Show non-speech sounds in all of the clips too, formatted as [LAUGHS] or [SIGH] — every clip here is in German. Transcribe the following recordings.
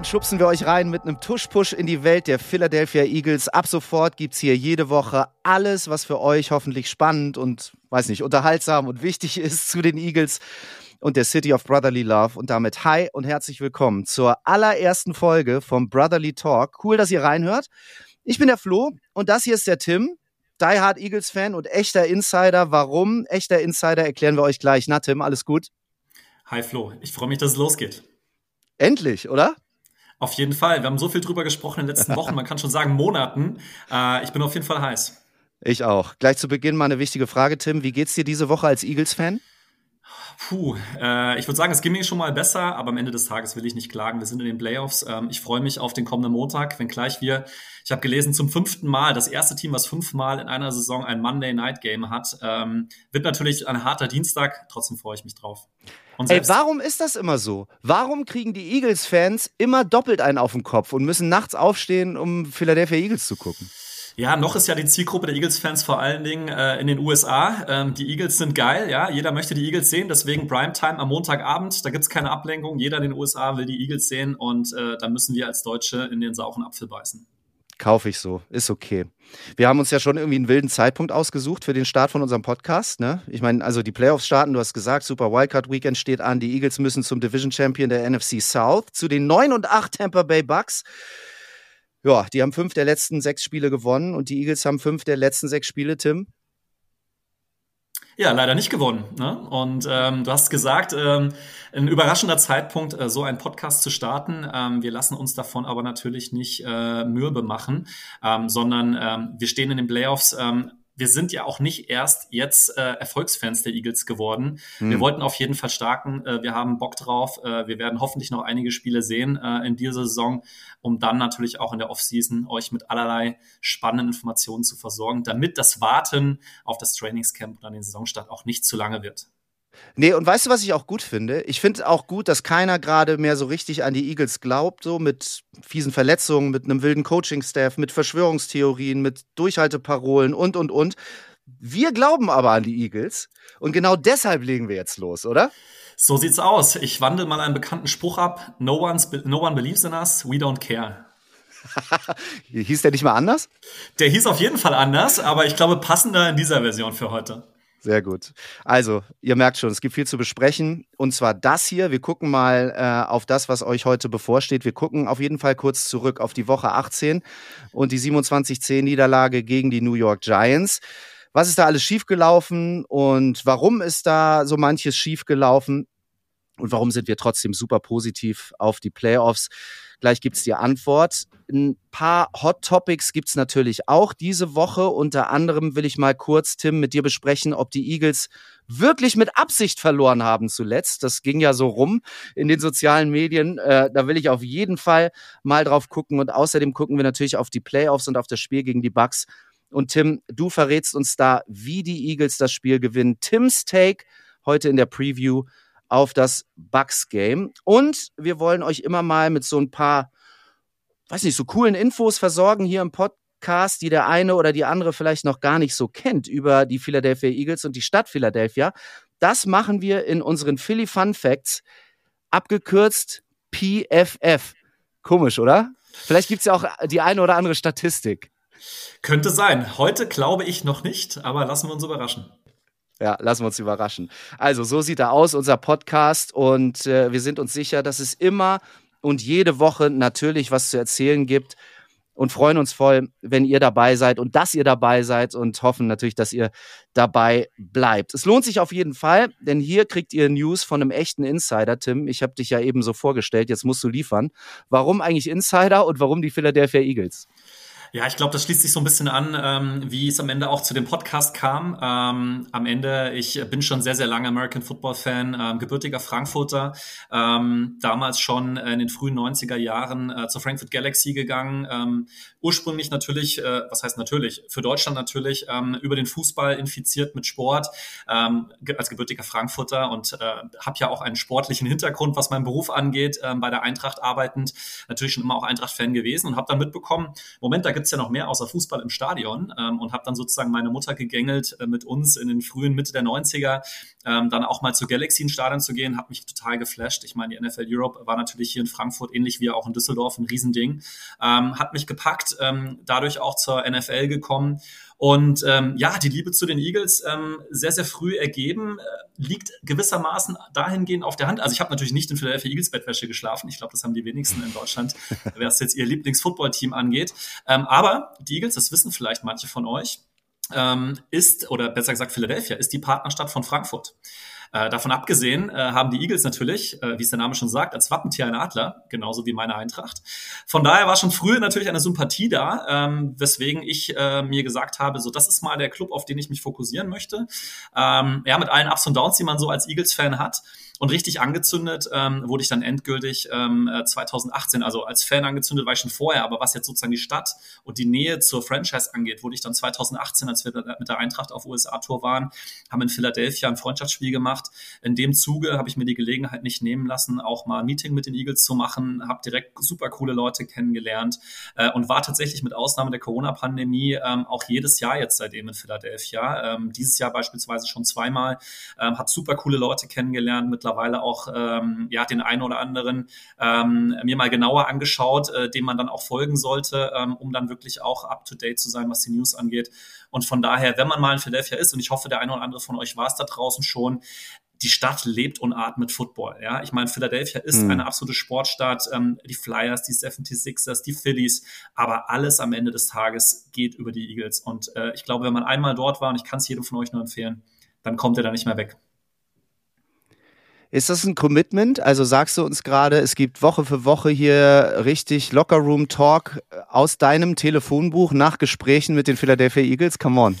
Dann schubsen wir euch rein mit einem Tuschpush in die Welt der Philadelphia Eagles. Ab sofort gibt's hier jede Woche alles, was für euch hoffentlich spannend und, weiß nicht, unterhaltsam und wichtig [LAUGHS] ist zu den Eagles und der City of Brotherly Love. Und damit hi und herzlich willkommen zur allerersten Folge vom Brotherly Talk. Cool, dass ihr reinhört. Ich bin der Flo und das hier ist der Tim, Die Hard Eagles Fan und echter Insider. Warum echter Insider erklären wir euch gleich. Na Tim, alles gut? Hi Flo, ich freue mich, dass es losgeht. Endlich, oder? Auf jeden Fall. Wir haben so viel drüber gesprochen in den letzten Wochen, man kann schon sagen Monaten. Äh, ich bin auf jeden Fall heiß. Ich auch. Gleich zu Beginn mal eine wichtige Frage, Tim. Wie geht's dir diese Woche als Eagles-Fan? Puh, äh, ich würde sagen, es ging mir schon mal besser, aber am Ende des Tages will ich nicht klagen. Wir sind in den Playoffs. Ähm, ich freue mich auf den kommenden Montag, wenn gleich wir, ich habe gelesen, zum fünften Mal, das erste Team, was fünfmal in einer Saison ein Monday Night Game hat, ähm, wird natürlich ein harter Dienstag. Trotzdem freue ich mich drauf. Ey, warum ist das immer so? Warum kriegen die Eagles-Fans immer doppelt einen auf den Kopf und müssen nachts aufstehen, um Philadelphia Eagles zu gucken? Ja, noch ist ja die Zielgruppe der Eagles-Fans vor allen Dingen äh, in den USA. Ähm, die Eagles sind geil, ja. Jeder möchte die Eagles sehen, deswegen Primetime am Montagabend. Da gibt's keine Ablenkung. Jeder in den USA will die Eagles sehen und äh, da müssen wir als Deutsche in den sauren Apfel beißen. Kaufe ich so, ist okay. Wir haben uns ja schon irgendwie einen wilden Zeitpunkt ausgesucht für den Start von unserem Podcast. Ne? Ich meine, also die Playoffs starten, du hast gesagt, Super Wildcard Weekend steht an. Die Eagles müssen zum Division Champion der NFC South, zu den 9 und 8 Tampa Bay Bucks. Ja, die haben fünf der letzten sechs Spiele gewonnen und die Eagles haben fünf der letzten sechs Spiele, Tim. Ja, leider nicht gewonnen. Ne? Und ähm, du hast gesagt, ähm, ein überraschender Zeitpunkt, äh, so einen Podcast zu starten. Ähm, wir lassen uns davon aber natürlich nicht äh, mürbe machen, ähm, sondern ähm, wir stehen in den Playoffs. Ähm, wir sind ja auch nicht erst jetzt äh, Erfolgsfans der Eagles geworden. Hm. Wir wollten auf jeden Fall starken. Äh, wir haben Bock drauf. Äh, wir werden hoffentlich noch einige Spiele sehen äh, in dieser Saison, um dann natürlich auch in der Offseason euch mit allerlei spannenden Informationen zu versorgen, damit das Warten auf das Trainingscamp und an den Saisonstart auch nicht zu lange wird. Nee, und weißt du, was ich auch gut finde? Ich finde auch gut, dass keiner gerade mehr so richtig an die Eagles glaubt, so mit fiesen Verletzungen, mit einem wilden Coaching-Staff, mit Verschwörungstheorien, mit Durchhalteparolen und, und, und. Wir glauben aber an die Eagles und genau deshalb legen wir jetzt los, oder? So sieht's aus. Ich wandle mal einen bekannten Spruch ab. No, one's, no one believes in us, we don't care. [LAUGHS] hieß der nicht mal anders? Der hieß auf jeden Fall anders, aber ich glaube passender in dieser Version für heute. Sehr gut. Also, ihr merkt schon, es gibt viel zu besprechen. Und zwar das hier. Wir gucken mal äh, auf das, was euch heute bevorsteht. Wir gucken auf jeden Fall kurz zurück auf die Woche 18 und die 27-10-Niederlage gegen die New York Giants. Was ist da alles schiefgelaufen und warum ist da so manches schiefgelaufen? Und warum sind wir trotzdem super positiv auf die Playoffs? Gleich gibt's die Antwort. Ein paar Hot Topics gibt's natürlich auch diese Woche. Unter anderem will ich mal kurz, Tim, mit dir besprechen, ob die Eagles wirklich mit Absicht verloren haben zuletzt. Das ging ja so rum in den sozialen Medien. Äh, da will ich auf jeden Fall mal drauf gucken. Und außerdem gucken wir natürlich auf die Playoffs und auf das Spiel gegen die Bucks. Und Tim, du verrätst uns da, wie die Eagles das Spiel gewinnen. Tims Take heute in der Preview auf das Bucks-Game. Und wir wollen euch immer mal mit so ein paar, weiß nicht, so coolen Infos versorgen hier im Podcast, die der eine oder die andere vielleicht noch gar nicht so kennt über die Philadelphia Eagles und die Stadt Philadelphia. Das machen wir in unseren Philly Fun Facts, abgekürzt PFF. Komisch, oder? Vielleicht gibt's ja auch die eine oder andere Statistik. Könnte sein. Heute glaube ich noch nicht, aber lassen wir uns überraschen. Ja, lassen wir uns überraschen. Also, so sieht er aus, unser Podcast. Und äh, wir sind uns sicher, dass es immer und jede Woche natürlich was zu erzählen gibt. Und freuen uns voll, wenn ihr dabei seid und dass ihr dabei seid und hoffen natürlich, dass ihr dabei bleibt. Es lohnt sich auf jeden Fall, denn hier kriegt ihr News von einem echten Insider, Tim. Ich habe dich ja eben so vorgestellt, jetzt musst du liefern. Warum eigentlich Insider und warum die Philadelphia Eagles? Ja, ich glaube, das schließt sich so ein bisschen an, ähm, wie es am Ende auch zu dem Podcast kam. Ähm, am Ende, ich bin schon sehr, sehr lange American Football Fan, ähm, gebürtiger Frankfurter, ähm, damals schon in den frühen 90er Jahren äh, zur Frankfurt Galaxy gegangen. Ähm, ursprünglich natürlich, äh, was heißt natürlich, für Deutschland natürlich, ähm, über den Fußball infiziert mit Sport, ähm, als gebürtiger Frankfurter und äh, habe ja auch einen sportlichen Hintergrund, was meinen Beruf angeht, äh, bei der Eintracht arbeitend, natürlich schon immer auch Eintracht-Fan gewesen und habe dann mitbekommen, Moment, da gibt's ja noch mehr außer Fußball im Stadion ähm, und habe dann sozusagen meine Mutter gegängelt, äh, mit uns in den frühen Mitte der 90er ähm, dann auch mal zu Galaxy ins Stadion zu gehen, hat mich total geflasht. Ich meine, die NFL Europe war natürlich hier in Frankfurt ähnlich wie auch in Düsseldorf ein Riesending. Ähm, hat mich gepackt, ähm, dadurch auch zur NFL gekommen. Und ähm, ja, die Liebe zu den Eagles ähm, sehr, sehr früh ergeben, äh, liegt gewissermaßen dahingehend auf der Hand. Also ich habe natürlich nicht in Philadelphia Eagles Bettwäsche geschlafen. Ich glaube, das haben die wenigsten in Deutschland, [LAUGHS] was jetzt ihr Lieblingsfootballteam angeht. Ähm, aber die Eagles, das wissen vielleicht manche von euch, ähm, ist, oder besser gesagt Philadelphia, ist die Partnerstadt von Frankfurt. Äh, davon abgesehen äh, haben die Eagles natürlich, äh, wie es der Name schon sagt, als Wappentier einen Adler, genauso wie meine Eintracht. Von daher war schon früher natürlich eine Sympathie da, ähm, weswegen ich äh, mir gesagt habe, so das ist mal der Club, auf den ich mich fokussieren möchte. Ähm, ja, mit allen Ups und Downs, die man so als Eagles-Fan hat. Und richtig angezündet ähm, wurde ich dann endgültig ähm, 2018, äh, also als Fan angezündet war ich schon vorher, aber was jetzt sozusagen die Stadt und die Nähe zur Franchise angeht, wurde ich dann 2018, als wir mit der Eintracht auf USA-Tour waren, haben in Philadelphia ein Freundschaftsspiel gemacht. In dem Zuge habe ich mir die Gelegenheit nicht nehmen lassen, auch mal ein Meeting mit den Eagles zu machen, habe direkt super coole Leute kennengelernt äh, und war tatsächlich mit Ausnahme der Corona-Pandemie ähm, auch jedes Jahr jetzt seitdem in Philadelphia. Ähm, dieses Jahr beispielsweise schon zweimal, ähm, habe super coole Leute kennengelernt, mittlerweile mittlerweile auch ähm, ja den einen oder anderen ähm, mir mal genauer angeschaut, äh, dem man dann auch folgen sollte, ähm, um dann wirklich auch up to date zu sein, was die News angeht. Und von daher, wenn man mal in Philadelphia ist, und ich hoffe, der eine oder andere von euch war es da draußen schon, die Stadt lebt und atmet Football. Ja, ich meine, Philadelphia ist mhm. eine absolute Sportstadt. Ähm, die Flyers, die 76ers, die Phillies, aber alles am Ende des Tages geht über die Eagles. Und äh, ich glaube, wenn man einmal dort war, und ich kann es jedem von euch nur empfehlen, dann kommt er da nicht mehr weg. Ist das ein Commitment? Also sagst du uns gerade, es gibt Woche für Woche hier richtig Lockerroom Talk aus deinem Telefonbuch nach Gesprächen mit den Philadelphia Eagles? Come on.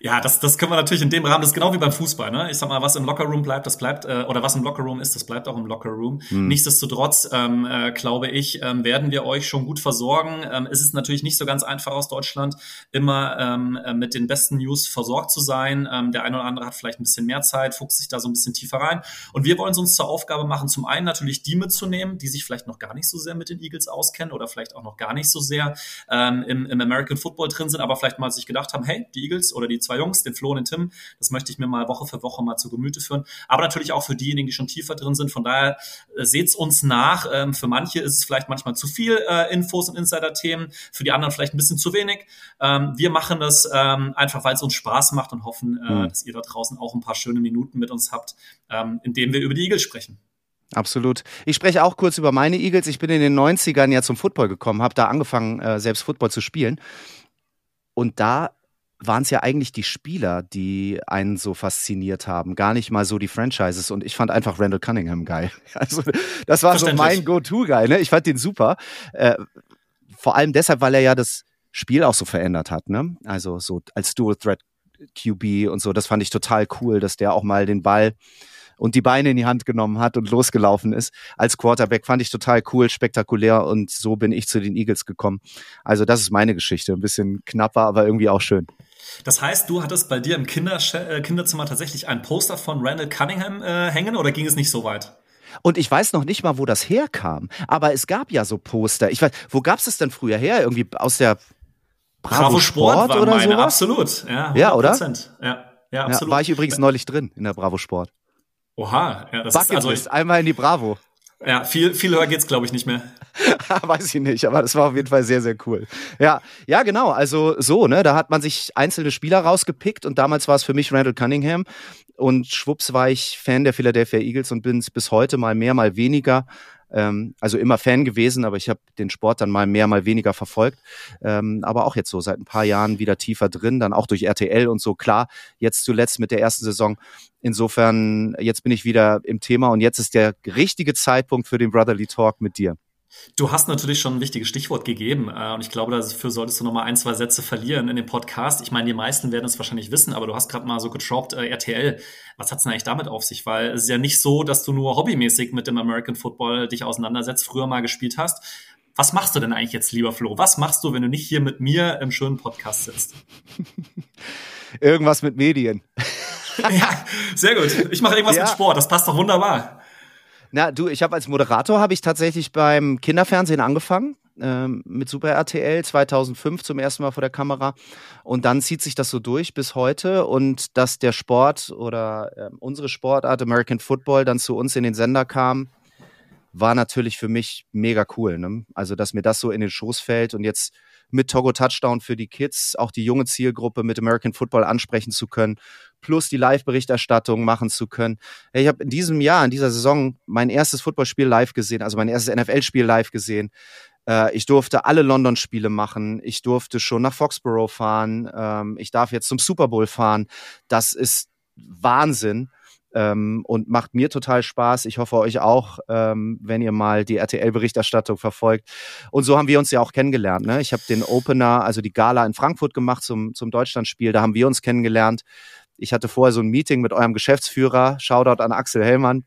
Ja, das, das können wir natürlich in dem Rahmen, das ist genau wie beim Fußball. Ne? Ich sag mal, was im Lockerroom bleibt, das bleibt, äh, oder was im Lockerroom ist, das bleibt auch im Lockerroom. Hm. Nichtsdestotrotz, ähm, äh, glaube ich, ähm, werden wir euch schon gut versorgen. Ähm, es ist natürlich nicht so ganz einfach aus Deutschland, immer ähm, äh, mit den besten News versorgt zu sein. Ähm, der eine oder andere hat vielleicht ein bisschen mehr Zeit, fuchst sich da so ein bisschen tiefer rein. Und wir wollen es uns zur Aufgabe machen, zum einen natürlich die mitzunehmen, die sich vielleicht noch gar nicht so sehr mit den Eagles auskennen oder vielleicht auch noch gar nicht so sehr ähm, im, im American Football drin sind, aber vielleicht mal sich gedacht haben, hey, die Eagles oder die zwei Jungs, den Flo und den Tim. Das möchte ich mir mal Woche für Woche mal zu Gemüte führen. Aber natürlich auch für diejenigen, die schon tiefer drin sind. Von daher äh, seht's uns nach. Ähm, für manche ist es vielleicht manchmal zu viel äh, Infos und Insider-Themen, für die anderen vielleicht ein bisschen zu wenig. Ähm, wir machen das ähm, einfach, weil es uns Spaß macht und hoffen, äh, mhm. dass ihr da draußen auch ein paar schöne Minuten mit uns habt, ähm, indem wir über die Eagles sprechen. Absolut. Ich spreche auch kurz über meine Eagles. Ich bin in den 90ern ja zum Football gekommen, habe da angefangen, äh, selbst Football zu spielen. Und da waren es ja eigentlich die Spieler, die einen so fasziniert haben, gar nicht mal so die Franchises. Und ich fand einfach Randall Cunningham geil. [LAUGHS] Also das war so mein Go-To-Guy. Ne? Ich fand den super. Äh, vor allem deshalb, weil er ja das Spiel auch so verändert hat. Ne? Also so als Dual Threat QB und so. Das fand ich total cool, dass der auch mal den Ball und die Beine in die Hand genommen hat und losgelaufen ist. Als Quarterback fand ich total cool, spektakulär und so bin ich zu den Eagles gekommen. Also das ist meine Geschichte. Ein bisschen knapper, aber irgendwie auch schön. Das heißt, du hattest bei dir im Kinder äh, Kinderzimmer tatsächlich ein Poster von Randall Cunningham äh, hängen oder ging es nicht so weit? Und ich weiß noch nicht mal, wo das herkam. Aber es gab ja so Poster. Ich weiß, wo gab es das denn früher her? Irgendwie aus der Bravo, Bravo Sport, Sport oder meine, sowas? Absolut, ja. 100%. Ja, oder? Ja, ja, absolut. Ja, war ich übrigens neulich drin in der Bravo Sport. Oha, ja, das Bucket ist also ich, einmal in die Bravo. Ja, viel, viel höher geht's, glaube ich, nicht mehr. [LAUGHS] Weiß ich nicht, aber das war auf jeden Fall sehr, sehr cool. Ja, ja, genau. Also so, ne, da hat man sich einzelne Spieler rausgepickt und damals war es für mich Randall Cunningham und schwupps war ich Fan der Philadelphia Eagles und bin es bis heute mal mehr, mal weniger. Ähm, also immer Fan gewesen, aber ich habe den Sport dann mal mehr, mal weniger verfolgt. Ähm, aber auch jetzt so seit ein paar Jahren wieder tiefer drin, dann auch durch RTL und so. Klar, jetzt zuletzt mit der ersten Saison. Insofern, jetzt bin ich wieder im Thema und jetzt ist der richtige Zeitpunkt für den Brotherly Talk mit dir. Du hast natürlich schon ein wichtiges Stichwort gegeben äh, und ich glaube, dafür solltest du noch mal ein, zwei Sätze verlieren in dem Podcast. Ich meine, die meisten werden es wahrscheinlich wissen, aber du hast gerade mal so getroppt, äh, RTL. Was hat's denn eigentlich damit auf sich? Weil es ist ja nicht so, dass du nur hobbymäßig mit dem American Football dich auseinandersetzt, früher mal gespielt hast. Was machst du denn eigentlich jetzt, lieber Flo? Was machst du, wenn du nicht hier mit mir im schönen Podcast sitzt? [LAUGHS] Irgendwas mit Medien. [LAUGHS] ja, sehr gut. Ich mache irgendwas ja. mit Sport. Das passt doch wunderbar. Na, du, ich habe als Moderator habe ich tatsächlich beim Kinderfernsehen angefangen. ähm, mit Super RTL 2005 zum ersten Mal vor der Kamera. Und dann zieht sich das so durch bis heute. Und dass der Sport oder äh, unsere Sportart American Football dann zu uns in den Sender kam, war natürlich für mich mega cool. Ne? Also, dass mir das so in den Schoß fällt und jetzt mit Togo Touchdown für die Kids, auch die junge Zielgruppe mit American Football ansprechen zu können, plus die Live-Berichterstattung machen zu können. Ich habe in diesem Jahr, in dieser Saison, mein erstes Footballspiel live gesehen, also mein erstes NFL-Spiel live gesehen. Äh, ich durfte alle London-Spiele machen. Ich durfte schon nach Foxborough fahren. Ähm, ich darf jetzt zum Super Bowl fahren. Das ist Wahnsinn ähm, und macht mir total Spaß. Ich hoffe euch auch, ähm, wenn ihr mal die RTL-Berichterstattung verfolgt. Und so haben wir uns ja auch kennengelernt. Ne? Ich habe den Opener, also die Gala in Frankfurt gemacht zum, zum Deutschlandspiel. Da haben wir uns kennengelernt. Ich hatte vorher so ein Meeting mit eurem Geschäftsführer, Shoutout an Axel Hellmann,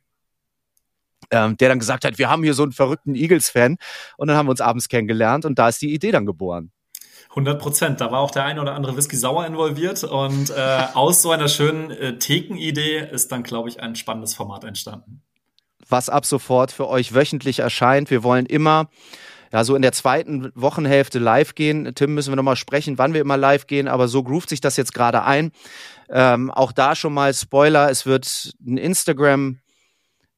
ähm, der dann gesagt hat, wir haben hier so einen verrückten Eagles-Fan. Und dann haben wir uns abends kennengelernt und da ist die Idee dann geboren. 100 Prozent. Da war auch der eine oder andere Whisky sauer involviert und äh, aus so einer schönen äh, Thekenidee ist dann, glaube ich, ein spannendes Format entstanden. Was ab sofort für euch wöchentlich erscheint. Wir wollen immer ja, so in der zweiten Wochenhälfte live gehen. Tim, müssen wir nochmal sprechen, wann wir immer live gehen, aber so groovt sich das jetzt gerade ein. Ähm, auch da schon mal Spoiler, es wird ein Instagram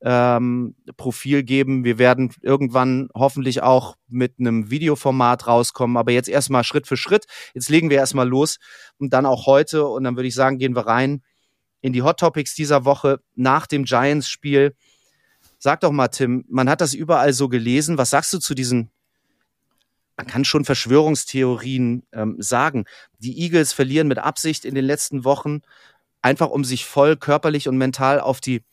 ähm, Profil geben. Wir werden irgendwann hoffentlich auch mit einem Videoformat rauskommen, aber jetzt erstmal Schritt für Schritt. Jetzt legen wir erstmal los und dann auch heute und dann würde ich sagen, gehen wir rein in die Hot Topics dieser Woche nach dem Giants-Spiel. Sag doch mal, Tim, man hat das überall so gelesen. Was sagst du zu diesen man kann schon Verschwörungstheorien ähm, sagen. Die Eagles verlieren mit Absicht in den letzten Wochen, einfach um sich voll körperlich und mental auf die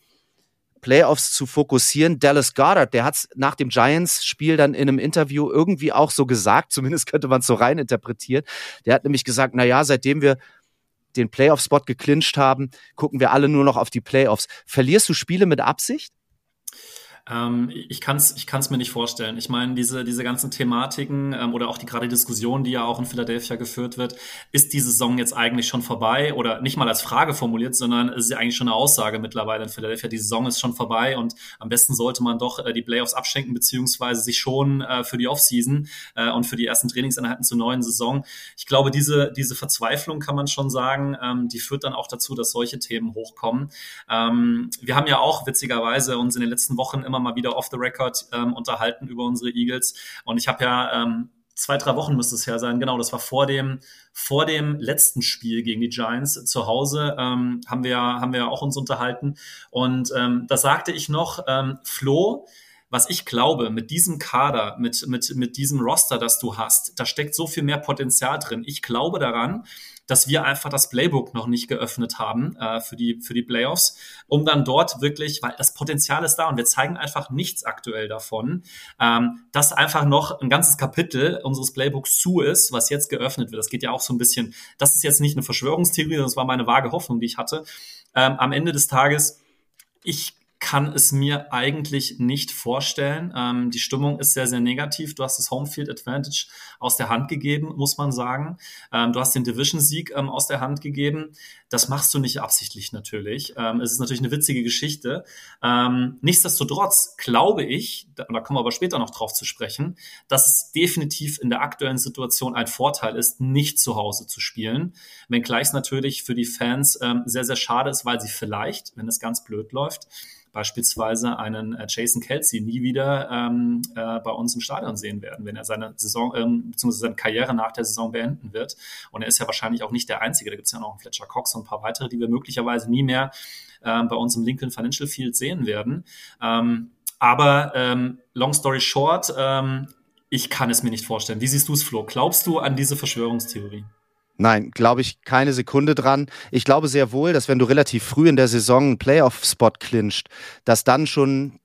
Playoffs zu fokussieren. Dallas Goddard, der hat es nach dem Giants-Spiel dann in einem Interview irgendwie auch so gesagt, [LAUGHS] zumindest könnte man es so rein interpretieren. Der hat nämlich gesagt, na ja, seitdem wir den Playoff-Spot geclincht haben, gucken wir alle nur noch auf die Playoffs. Verlierst du Spiele mit Absicht? Ähm, ich kann es ich kann's mir nicht vorstellen. Ich meine, diese, diese ganzen Thematiken ähm, oder auch die gerade Diskussion, die ja auch in Philadelphia geführt wird, ist die Saison jetzt eigentlich schon vorbei oder nicht mal als Frage formuliert, sondern es ist ja eigentlich schon eine Aussage mittlerweile in Philadelphia. Die Saison ist schon vorbei und am besten sollte man doch äh, die Playoffs abschenken, beziehungsweise sich schon äh, für die Offseason äh, und für die ersten Trainingseinheiten zur neuen Saison. Ich glaube, diese, diese Verzweiflung kann man schon sagen, ähm, die führt dann auch dazu, dass solche Themen hochkommen. Ähm, wir haben ja auch witzigerweise uns in den letzten Wochen immer mal wieder off the record ähm, unterhalten über unsere Eagles. Und ich habe ja ähm, zwei, drei Wochen müsste es her sein. Genau, das war vor dem, vor dem letzten Spiel gegen die Giants zu Hause, ähm, haben wir, haben wir auch uns unterhalten. Und ähm, da sagte ich noch, ähm, Flo, was ich glaube, mit diesem Kader, mit, mit, mit diesem Roster, das du hast, da steckt so viel mehr Potenzial drin. Ich glaube daran, dass wir einfach das Playbook noch nicht geöffnet haben äh, für, die, für die Playoffs, um dann dort wirklich, weil das Potenzial ist da und wir zeigen einfach nichts aktuell davon, ähm, dass einfach noch ein ganzes Kapitel unseres Playbooks zu ist, was jetzt geöffnet wird. Das geht ja auch so ein bisschen, das ist jetzt nicht eine Verschwörungstheorie, das war meine vage Hoffnung, die ich hatte. Ähm, am Ende des Tages, ich kann es mir eigentlich nicht vorstellen. Ähm, die Stimmung ist sehr, sehr negativ. Du hast das Homefield Advantage aus der Hand gegeben, muss man sagen. Ähm, du hast den Division-Sieg ähm, aus der Hand gegeben. Das machst du nicht absichtlich natürlich. Ähm, es ist natürlich eine witzige Geschichte. Ähm, nichtsdestotrotz glaube ich, da, da kommen wir aber später noch drauf zu sprechen, dass es definitiv in der aktuellen Situation ein Vorteil ist, nicht zu Hause zu spielen. Wenngleich es natürlich für die Fans ähm, sehr, sehr schade ist, weil sie vielleicht, wenn es ganz blöd läuft, beispielsweise einen äh, Jason Kelsey nie wieder ähm, äh, bei uns im Stadion sehen werden, wenn er seine Saison ähm, bzw. seine Karriere nach der Saison beenden wird. Und er ist ja wahrscheinlich auch nicht der Einzige. Da gibt es ja noch einen Fletcher Cox ein paar weitere, die wir möglicherweise nie mehr äh, bei uns im Lincoln Financial Field sehen werden. Ähm, aber ähm, long story short, ähm, ich kann es mir nicht vorstellen. Wie siehst du es, Flo? Glaubst du an diese Verschwörungstheorie? Nein, glaube ich keine Sekunde dran. Ich glaube sehr wohl, dass wenn du relativ früh in der Saison einen Playoff-Spot clincht, dass dann schon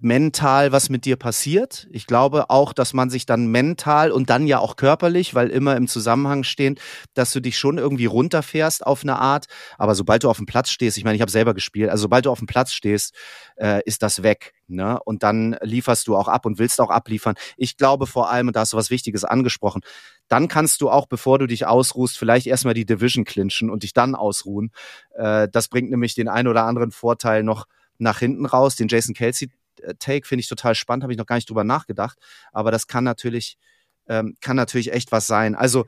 mental was mit dir passiert. Ich glaube auch, dass man sich dann mental und dann ja auch körperlich, weil immer im Zusammenhang stehen, dass du dich schon irgendwie runterfährst auf eine Art. Aber sobald du auf dem Platz stehst, ich meine, ich habe selber gespielt, also sobald du auf dem Platz stehst, äh, ist das weg. Ne? Und dann lieferst du auch ab und willst auch abliefern. Ich glaube vor allem, und da hast du was Wichtiges angesprochen, dann kannst du auch, bevor du dich ausruhst, vielleicht erstmal die Division clinchen und dich dann ausruhen. Äh, das bringt nämlich den einen oder anderen Vorteil noch nach hinten raus. Den Jason Kelsey Take finde ich total spannend, habe ich noch gar nicht drüber nachgedacht. Aber das kann natürlich, ähm, kann natürlich echt was sein. Also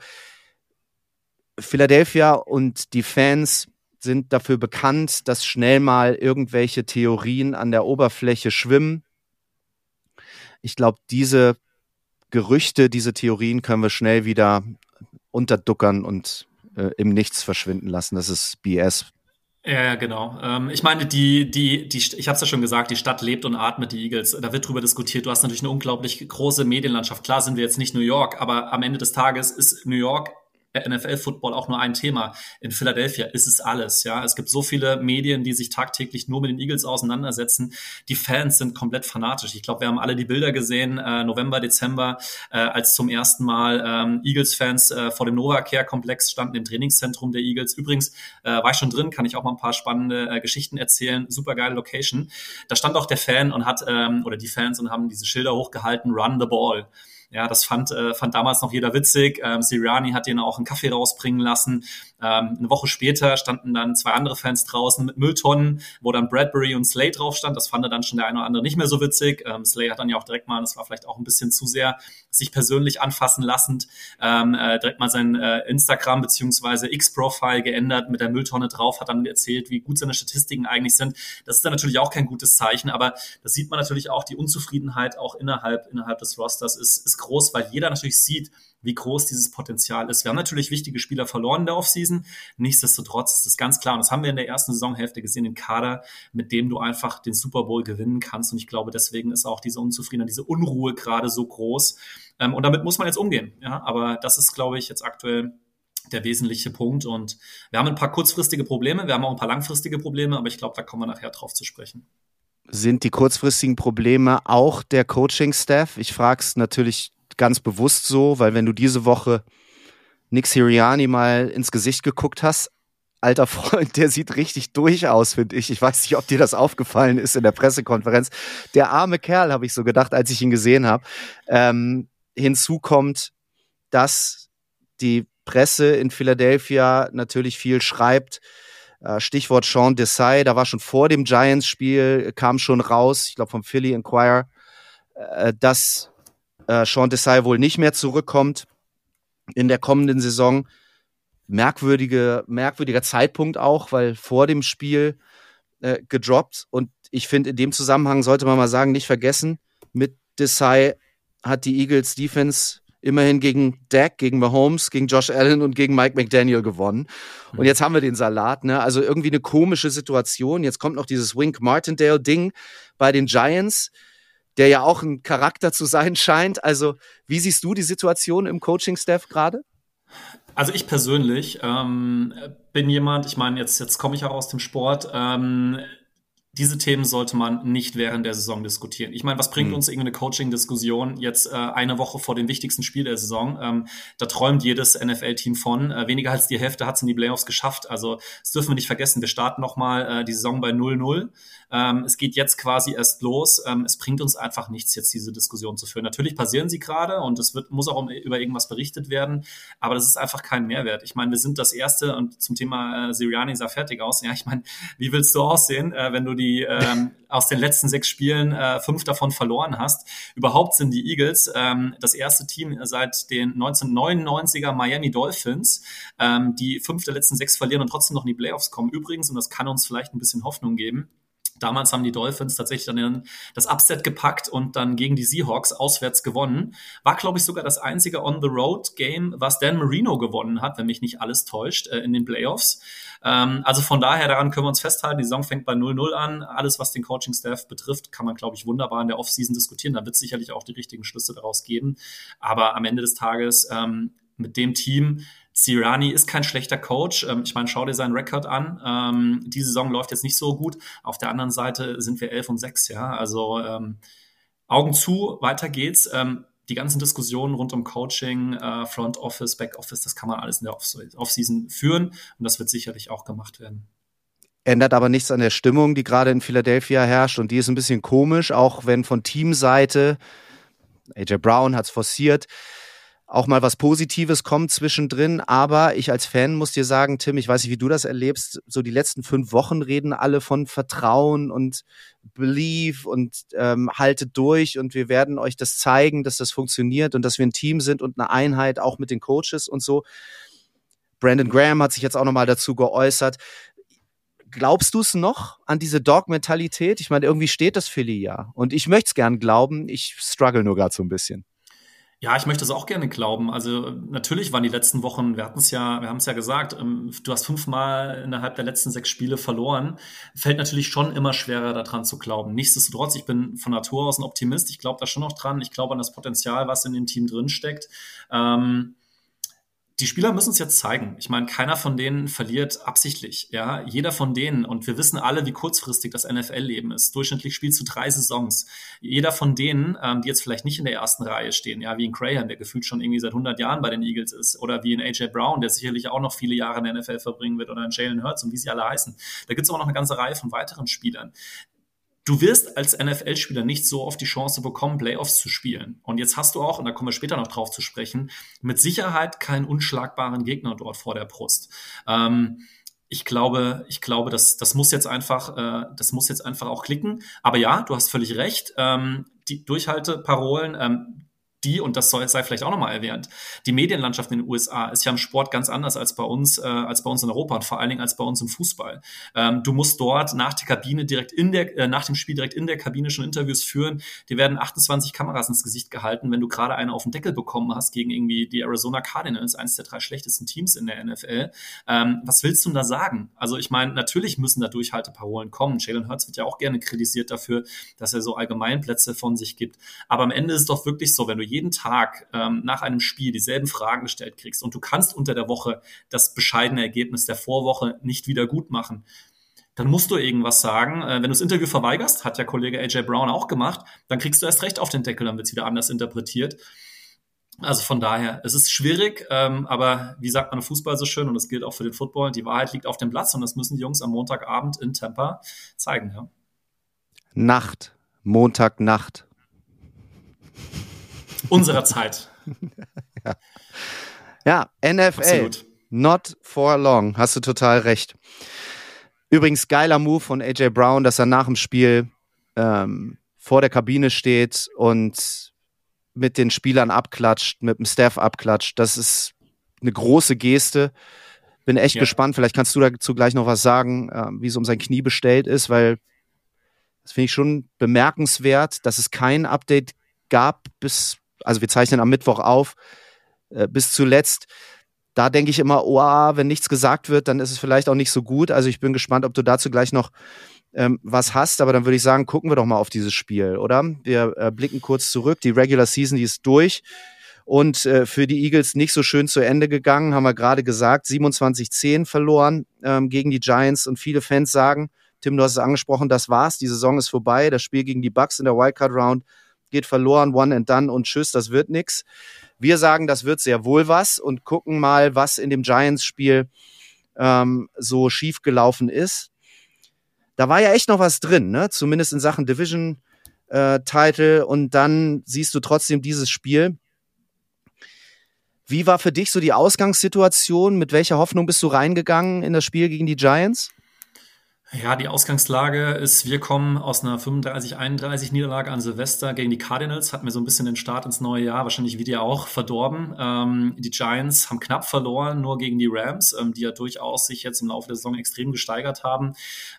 Philadelphia und die Fans sind dafür bekannt, dass schnell mal irgendwelche Theorien an der Oberfläche schwimmen. Ich glaube, diese Gerüchte, diese Theorien können wir schnell wieder unterduckern und äh, im Nichts verschwinden lassen. Das ist BS. Ja, genau. Ähm, ich meine, die, die, die, ich habe es ja schon gesagt, die Stadt lebt und atmet die Eagles. Da wird drüber diskutiert. Du hast natürlich eine unglaublich große Medienlandschaft. Klar sind wir jetzt nicht New York, aber am Ende des Tages ist New York NFL-Football auch nur ein Thema. In Philadelphia ist es alles. Ja, es gibt so viele Medien, die sich tagtäglich nur mit den Eagles auseinandersetzen. Die Fans sind komplett fanatisch. Ich glaube, wir haben alle die Bilder gesehen, äh, November, Dezember, äh, als zum ersten Mal ähm, Eagles-Fans äh, vor dem Novacare-Komplex standen im Trainingszentrum der Eagles. Übrigens äh, war ich schon drin, kann ich auch mal ein paar spannende äh, Geschichten erzählen. Super geile Location. Da stand auch der Fan und hat ähm, oder die Fans und haben diese Schilder hochgehalten: Run the Ball. Ja, das fand, äh, fand damals noch jeder witzig. Ähm, Siriani hat den auch einen Kaffee rausbringen lassen. Ähm, eine Woche später standen dann zwei andere Fans draußen mit Mülltonnen, wo dann Bradbury und Slay drauf stand. Das fand dann schon der eine oder andere nicht mehr so witzig. Ähm, Slay hat dann ja auch direkt mal, das war vielleicht auch ein bisschen zu sehr, sich persönlich anfassen lassend, ähm, äh, direkt mal sein äh, Instagram beziehungsweise X-Profile geändert mit der Mülltonne drauf, hat dann erzählt, wie gut seine Statistiken eigentlich sind. Das ist dann natürlich auch kein gutes Zeichen, aber das sieht man natürlich auch, die Unzufriedenheit auch innerhalb, innerhalb des Rosters ist, ist groß, weil jeder natürlich sieht, wie groß dieses Potenzial ist. Wir haben natürlich wichtige Spieler verloren in der Offseason. Nichtsdestotrotz ist das ganz klar, und das haben wir in der ersten Saisonhälfte gesehen, den Kader, mit dem du einfach den Super Bowl gewinnen kannst. Und ich glaube, deswegen ist auch diese Unzufriedenheit, diese Unruhe gerade so groß. Ähm, und damit muss man jetzt umgehen. Ja, aber das ist, glaube ich, jetzt aktuell der wesentliche Punkt. Und wir haben ein paar kurzfristige Probleme, wir haben auch ein paar langfristige Probleme, aber ich glaube, da kommen wir nachher drauf zu sprechen. Sind die kurzfristigen Probleme auch der Coaching-Staff? Ich frage es natürlich ganz bewusst so, weil wenn du diese Woche Nick Siriani mal ins Gesicht geguckt hast, alter Freund, [LAUGHS] der sieht richtig durch aus, finde ich. Ich weiß nicht, ob dir das aufgefallen ist in der Pressekonferenz. Der arme Kerl, habe ich so gedacht, als ich ihn gesehen habe. Ähm, hinzu kommt, dass die Presse in Philadelphia natürlich viel schreibt. Äh, Stichwort Sean Desai, da war schon vor dem Giants-Spiel, kam schon raus, ich glaube vom Philly Inquirer, äh, dass äh, Sean Desai wohl nicht mehr zurückkommt in der kommenden Saison. Merkwürdige, merkwürdiger Zeitpunkt auch, weil vor dem Spiel äh, gedroppt. Und ich finde, in dem Zusammenhang sollte man mal sagen, nicht vergessen, mit Desai hat die Eagles Defense immerhin gegen Dak, gegen Mahomes, gegen Josh Allen und gegen Mike McDaniel gewonnen. Und mhm. jetzt haben wir den Salat, ne? Also irgendwie eine komische Situation. Jetzt kommt noch dieses Wink Martindale-Ding bei den Giants der ja auch ein Charakter zu sein scheint. Also, wie siehst du die Situation im Coaching-Staff gerade? Also ich persönlich ähm, bin jemand, ich meine, jetzt, jetzt komme ich auch aus dem Sport, ähm, diese Themen sollte man nicht während der Saison diskutieren. Ich meine, was bringt mhm. uns irgendeine Coaching-Diskussion jetzt äh, eine Woche vor dem wichtigsten Spiel der Saison? Ähm, da träumt jedes NFL-Team von. Äh, weniger als die Hälfte hat es in die Playoffs geschafft. Also das dürfen wir nicht vergessen. Wir starten nochmal äh, die Saison bei 0-0. Ähm, es geht jetzt quasi erst los. Ähm, es bringt uns einfach nichts, jetzt diese Diskussion zu führen. Natürlich passieren sie gerade und es wird, muss auch um, über irgendwas berichtet werden, aber das ist einfach kein Mehrwert. Ich meine, wir sind das Erste und zum Thema äh, Siriani sah fertig aus. Ja, ich meine, wie willst du aussehen, äh, wenn du die ähm, aus den letzten sechs Spielen äh, fünf davon verloren hast? Überhaupt sind die Eagles ähm, das erste Team seit den 1999er Miami Dolphins, ähm, die fünf der letzten sechs verlieren und trotzdem noch in die Playoffs kommen. Übrigens, und das kann uns vielleicht ein bisschen Hoffnung geben, Damals haben die Dolphins tatsächlich dann das Upset gepackt und dann gegen die Seahawks auswärts gewonnen. War, glaube ich, sogar das einzige On-the-Road-Game, was Dan Marino gewonnen hat, wenn mich nicht alles täuscht, äh, in den Playoffs. Ähm, also von daher, daran können wir uns festhalten. Die Saison fängt bei 0-0 an. Alles, was den Coaching-Staff betrifft, kann man, glaube ich, wunderbar in der Offseason diskutieren. Da wird es sicherlich auch die richtigen Schlüsse daraus geben. Aber am Ende des Tages ähm, mit dem Team Sirani ist kein schlechter Coach. Ähm, ich meine, schau dir seinen Rekord an. Ähm, die Saison läuft jetzt nicht so gut. Auf der anderen Seite sind wir 11 und 6, ja. Also ähm, Augen zu, weiter geht's. Ähm, die ganzen Diskussionen rund um Coaching, äh, Front Office, Back Office, das kann man alles in der Offseason führen und das wird sicherlich auch gemacht werden. Ändert aber nichts an der Stimmung, die gerade in Philadelphia herrscht und die ist ein bisschen komisch, auch wenn von Teamseite, AJ Brown hat es forciert, auch mal was Positives kommt zwischendrin. Aber ich als Fan muss dir sagen, Tim, ich weiß nicht, wie du das erlebst. So die letzten fünf Wochen reden alle von Vertrauen und Belief und ähm, haltet durch und wir werden euch das zeigen, dass das funktioniert und dass wir ein Team sind und eine Einheit auch mit den Coaches und so. Brandon Graham hat sich jetzt auch nochmal dazu geäußert. Glaubst du es noch an diese Dog-Mentalität? Ich meine, irgendwie steht das Philly ja. Und ich möchte es gern glauben. Ich struggle nur gerade so ein bisschen. Ja, ich möchte es auch gerne glauben. Also natürlich waren die letzten Wochen, wir hatten es ja, wir haben es ja gesagt, ähm, du hast fünfmal innerhalb der letzten sechs Spiele verloren. Fällt natürlich schon immer schwerer daran zu glauben. Nichtsdestotrotz, ich bin von Natur aus ein Optimist. Ich glaube da schon noch dran. Ich glaube an das Potenzial, was in dem Team drinsteckt. Ähm, die Spieler müssen es jetzt zeigen. Ich meine, keiner von denen verliert absichtlich. Ja, jeder von denen und wir wissen alle, wie kurzfristig das NFL-Leben ist. Durchschnittlich spielst du drei Saisons. Jeder von denen, ähm, die jetzt vielleicht nicht in der ersten Reihe stehen, ja, wie in Crahan, der gefühlt schon irgendwie seit 100 Jahren bei den Eagles ist, oder wie in AJ Brown, der sicherlich auch noch viele Jahre in der NFL verbringen wird, oder in Jalen Hurts und wie sie alle heißen. Da gibt es auch noch eine ganze Reihe von weiteren Spielern du wirst als NFL-Spieler nicht so oft die Chance bekommen, Playoffs zu spielen. Und jetzt hast du auch, und da kommen wir später noch drauf zu sprechen, mit Sicherheit keinen unschlagbaren Gegner dort vor der Brust. Ähm, ich glaube, ich glaube, das, das muss jetzt einfach, äh, das muss jetzt einfach auch klicken. Aber ja, du hast völlig recht. Ähm, die Durchhalteparolen, ähm, die, und das sei vielleicht auch nochmal erwähnt, die Medienlandschaft in den USA ist ja im Sport ganz anders als bei uns, äh, als bei uns in Europa und vor allen Dingen als bei uns im Fußball. Ähm, du musst dort nach der Kabine direkt in der, äh, nach dem Spiel direkt in der Kabine schon Interviews führen. Die werden 28 Kameras ins Gesicht gehalten, wenn du gerade eine auf den Deckel bekommen hast gegen irgendwie die Arizona Cardinals, eines der drei schlechtesten Teams in der NFL. Ähm, was willst du denn da sagen? Also ich meine, natürlich müssen da Durchhalteparolen kommen. Jalen Hurts wird ja auch gerne kritisiert dafür, dass er so Allgemeinplätze von sich gibt. Aber am Ende ist es doch wirklich so, wenn du jeden Tag ähm, nach einem Spiel dieselben Fragen gestellt kriegst und du kannst unter der Woche das bescheidene Ergebnis der Vorwoche nicht wieder gut machen, dann musst du irgendwas sagen. Äh, wenn du das Interview verweigerst, hat der Kollege AJ Brown auch gemacht, dann kriegst du erst recht auf den Deckel, dann wird es wieder anders interpretiert. Also von daher, es ist schwierig, ähm, aber wie sagt man im Fußball so schön, und das gilt auch für den Football, die Wahrheit liegt auf dem Platz und das müssen die Jungs am Montagabend in Tampa zeigen. Ja. Nacht, Montagnacht unserer Zeit. [LAUGHS] ja. ja, NFL. Absolut. Not for long. Hast du total recht. Übrigens, geiler Move von AJ Brown, dass er nach dem Spiel ähm, vor der Kabine steht und mit den Spielern abklatscht, mit dem Staff abklatscht. Das ist eine große Geste. Bin echt ja. gespannt. Vielleicht kannst du dazu gleich noch was sagen, äh, wie es um sein Knie bestellt ist, weil das finde ich schon bemerkenswert, dass es kein Update gab bis also wir zeichnen am Mittwoch auf, äh, bis zuletzt. Da denke ich immer, oh, wenn nichts gesagt wird, dann ist es vielleicht auch nicht so gut. Also ich bin gespannt, ob du dazu gleich noch ähm, was hast. Aber dann würde ich sagen, gucken wir doch mal auf dieses Spiel, oder? Wir äh, blicken kurz zurück. Die Regular Season, die ist durch. Und äh, für die Eagles nicht so schön zu Ende gegangen, haben wir gerade gesagt. 27-10 verloren ähm, gegen die Giants. Und viele Fans sagen, Tim, du hast es angesprochen, das war's. Die Saison ist vorbei. Das Spiel gegen die Bucks in der Wildcard Round geht verloren, one and done und tschüss, das wird nix. Wir sagen, das wird sehr wohl was und gucken mal, was in dem Giants-Spiel ähm, so schief gelaufen ist. Da war ja echt noch was drin, ne? Zumindest in Sachen Division äh, Title und dann siehst du trotzdem dieses Spiel. Wie war für dich so die Ausgangssituation? Mit welcher Hoffnung bist du reingegangen in das Spiel gegen die Giants? Ja, die Ausgangslage ist, wir kommen aus einer 35-31 Niederlage an Silvester gegen die Cardinals, hat mir so ein bisschen den Start ins neue Jahr, wahrscheinlich wie dir auch, verdorben. Ähm, die Giants haben knapp verloren, nur gegen die Rams, ähm, die ja durchaus sich jetzt im Laufe der Saison extrem gesteigert haben.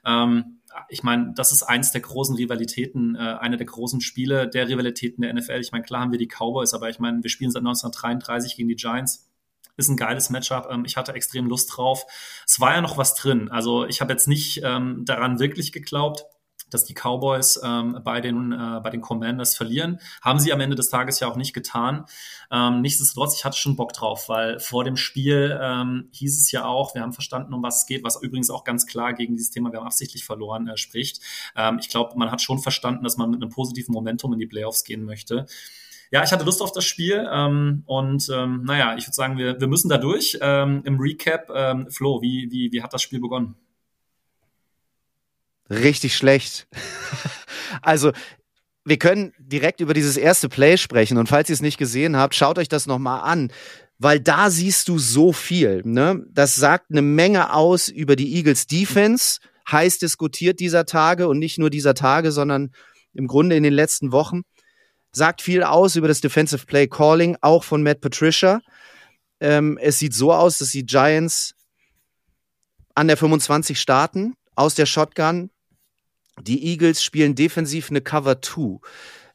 Ähm, ich meine, das ist eins der großen Rivalitäten, äh, eine der großen Spiele der Rivalitäten der NFL. Ich meine, klar haben wir die Cowboys, aber ich meine, wir spielen seit 1933 gegen die Giants ist ein geiles Matchup. Ähm, ich hatte extrem Lust drauf. Es war ja noch was drin. Also ich habe jetzt nicht ähm, daran wirklich geglaubt, dass die Cowboys ähm, bei, den, äh, bei den Commanders verlieren. Haben sie am Ende des Tages ja auch nicht getan. Ähm, nichtsdestotrotz, ich hatte schon Bock drauf, weil vor dem Spiel ähm, hieß es ja auch, wir haben verstanden, um was es geht, was übrigens auch ganz klar gegen dieses Thema, wir haben absichtlich verloren, äh, spricht. Ähm, ich glaube, man hat schon verstanden, dass man mit einem positiven Momentum in die Playoffs gehen möchte ja, ich hatte Lust auf das Spiel ähm, und ähm, naja, ich würde sagen, wir, wir müssen da durch. Ähm, Im Recap, ähm, Flo, wie, wie, wie hat das Spiel begonnen? Richtig schlecht. [LAUGHS] also wir können direkt über dieses erste Play sprechen und falls ihr es nicht gesehen habt, schaut euch das nochmal an, weil da siehst du so viel. Ne? Das sagt eine Menge aus über die Eagles Defense, heiß diskutiert dieser Tage und nicht nur dieser Tage, sondern im Grunde in den letzten Wochen. Sagt viel aus über das Defensive Play Calling, auch von Matt Patricia. Ähm, es sieht so aus, dass die Giants an der 25 starten, aus der Shotgun, die Eagles spielen defensiv eine Cover 2.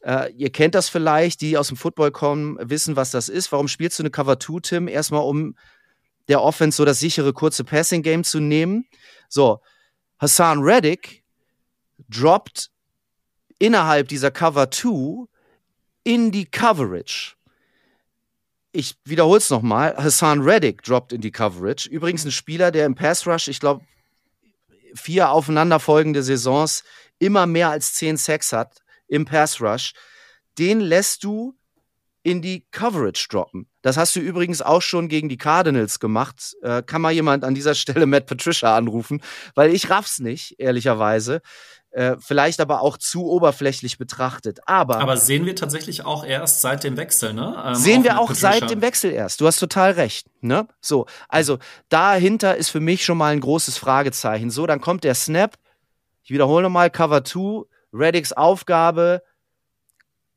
Äh, ihr kennt das vielleicht, die aus dem Football kommen, wissen, was das ist. Warum spielst du eine Cover 2, Tim? Erstmal, um der Offense so das sichere, kurze Passing-Game zu nehmen. So, Hassan Reddick droppt innerhalb dieser Cover 2 in die Coverage. Ich wiederhole es nochmal. Hassan Reddick droppt in die Coverage. Übrigens ein Spieler, der im Pass Rush, ich glaube, vier aufeinanderfolgende Saisons immer mehr als zehn Sacks hat im Pass Rush, den lässt du in die Coverage droppen. Das hast du übrigens auch schon gegen die Cardinals gemacht. Äh, kann mal jemand an dieser Stelle Matt Patricia anrufen, weil ich raff's nicht, ehrlicherweise. Äh, vielleicht aber auch zu oberflächlich betrachtet. Aber, aber sehen wir tatsächlich auch erst seit dem Wechsel, ne? Ähm, sehen wir auch Patricia. seit dem Wechsel erst. Du hast total recht, ne? So, also dahinter ist für mich schon mal ein großes Fragezeichen. So, dann kommt der Snap. Ich wiederhole nochmal, Cover 2, Reddicks Aufgabe,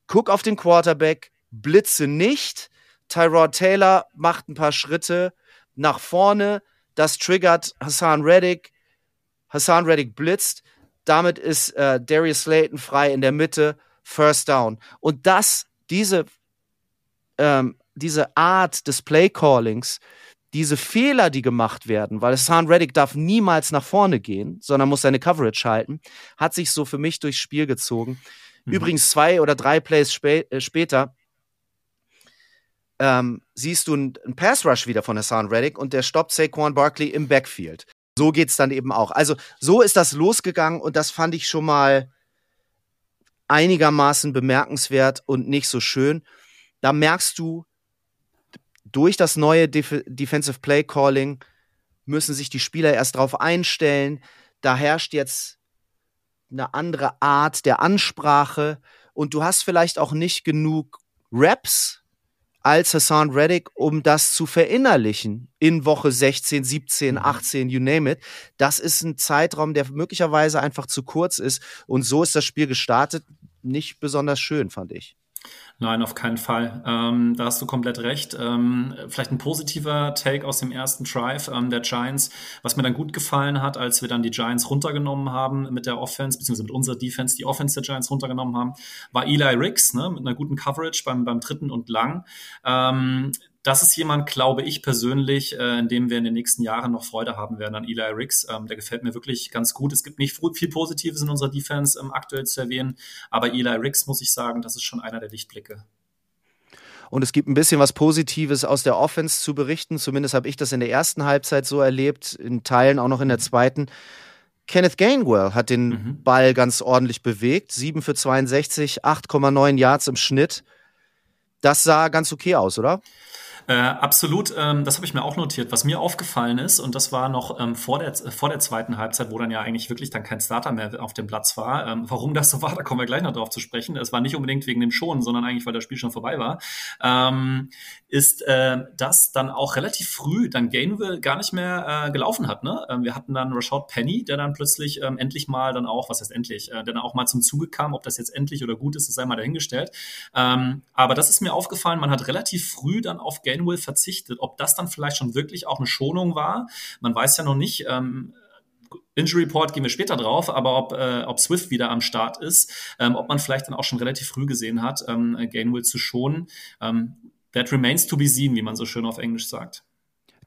guck auf den Quarterback, blitze nicht. Tyrod Taylor macht ein paar Schritte nach vorne. Das triggert Hassan Reddick. Hassan Reddick blitzt. Damit ist äh, Darius Slayton frei in der Mitte, First Down. Und das, diese, ähm, diese Art des Play-Callings, diese Fehler, die gemacht werden, weil Hassan Reddick darf niemals nach vorne gehen, sondern muss seine Coverage halten, hat sich so für mich durchs Spiel gezogen. Mhm. Übrigens zwei oder drei Plays spä äh, später ähm, siehst du einen Pass Rush wieder von Hassan Reddick und der stoppt Saquon Barkley im Backfield so geht's dann eben auch. Also so ist das losgegangen und das fand ich schon mal einigermaßen bemerkenswert und nicht so schön. Da merkst du, durch das neue Def Defensive Play Calling müssen sich die Spieler erst darauf einstellen. Da herrscht jetzt eine andere Art der Ansprache und du hast vielleicht auch nicht genug Raps als Hassan Reddick, um das zu verinnerlichen in Woche 16, 17, 18, you name it. Das ist ein Zeitraum, der möglicherweise einfach zu kurz ist. Und so ist das Spiel gestartet. Nicht besonders schön, fand ich. Nein, auf keinen Fall. Ähm, da hast du komplett recht. Ähm, vielleicht ein positiver Take aus dem ersten Drive ähm, der Giants, was mir dann gut gefallen hat, als wir dann die Giants runtergenommen haben mit der Offense, beziehungsweise mit unserer Defense, die Offense der Giants runtergenommen haben, war Eli Ricks ne, mit einer guten Coverage beim, beim dritten und lang. Das ist jemand, glaube ich persönlich, äh, in dem wir in den nächsten Jahren noch Freude haben werden an Eli Ricks. Ähm, der gefällt mir wirklich ganz gut. Es gibt nicht viel Positives in unserer Defense ähm, aktuell zu erwähnen, aber Eli Ricks, muss ich sagen, das ist schon einer der Lichtblicke. Und es gibt ein bisschen was Positives aus der Offense zu berichten. Zumindest habe ich das in der ersten Halbzeit so erlebt, in Teilen auch noch in der zweiten. Kenneth Gainwell hat den mhm. Ball ganz ordentlich bewegt. 7 für 62, 8,9 Yards im Schnitt. Das sah ganz okay aus, oder? Äh, absolut, ähm, das habe ich mir auch notiert. Was mir aufgefallen ist, und das war noch ähm, vor, der, vor der zweiten Halbzeit, wo dann ja eigentlich wirklich dann kein Starter mehr auf dem Platz war. Ähm, warum das so war, da kommen wir gleich noch drauf zu sprechen. Es war nicht unbedingt wegen dem Schonen, sondern eigentlich, weil das Spiel schon vorbei war. Ähm, ist, äh, dass dann auch relativ früh dann Gainville gar nicht mehr äh, gelaufen hat. Ne? Ähm, wir hatten dann Rashad Penny, der dann plötzlich ähm, endlich mal dann auch, was heißt endlich, äh, der dann auch mal zum Zuge kam. Ob das jetzt endlich oder gut ist, das sei mal dahingestellt. Ähm, aber das ist mir aufgefallen, man hat relativ früh dann auf Gainville Gainwell verzichtet. Ob das dann vielleicht schon wirklich auch eine Schonung war, man weiß ja noch nicht. Ähm, Injury Report gehen wir später drauf, aber ob, äh, ob Swift wieder am Start ist, ähm, ob man vielleicht dann auch schon relativ früh gesehen hat, ähm, Gainwell zu schonen. Ähm, that remains to be seen, wie man so schön auf Englisch sagt.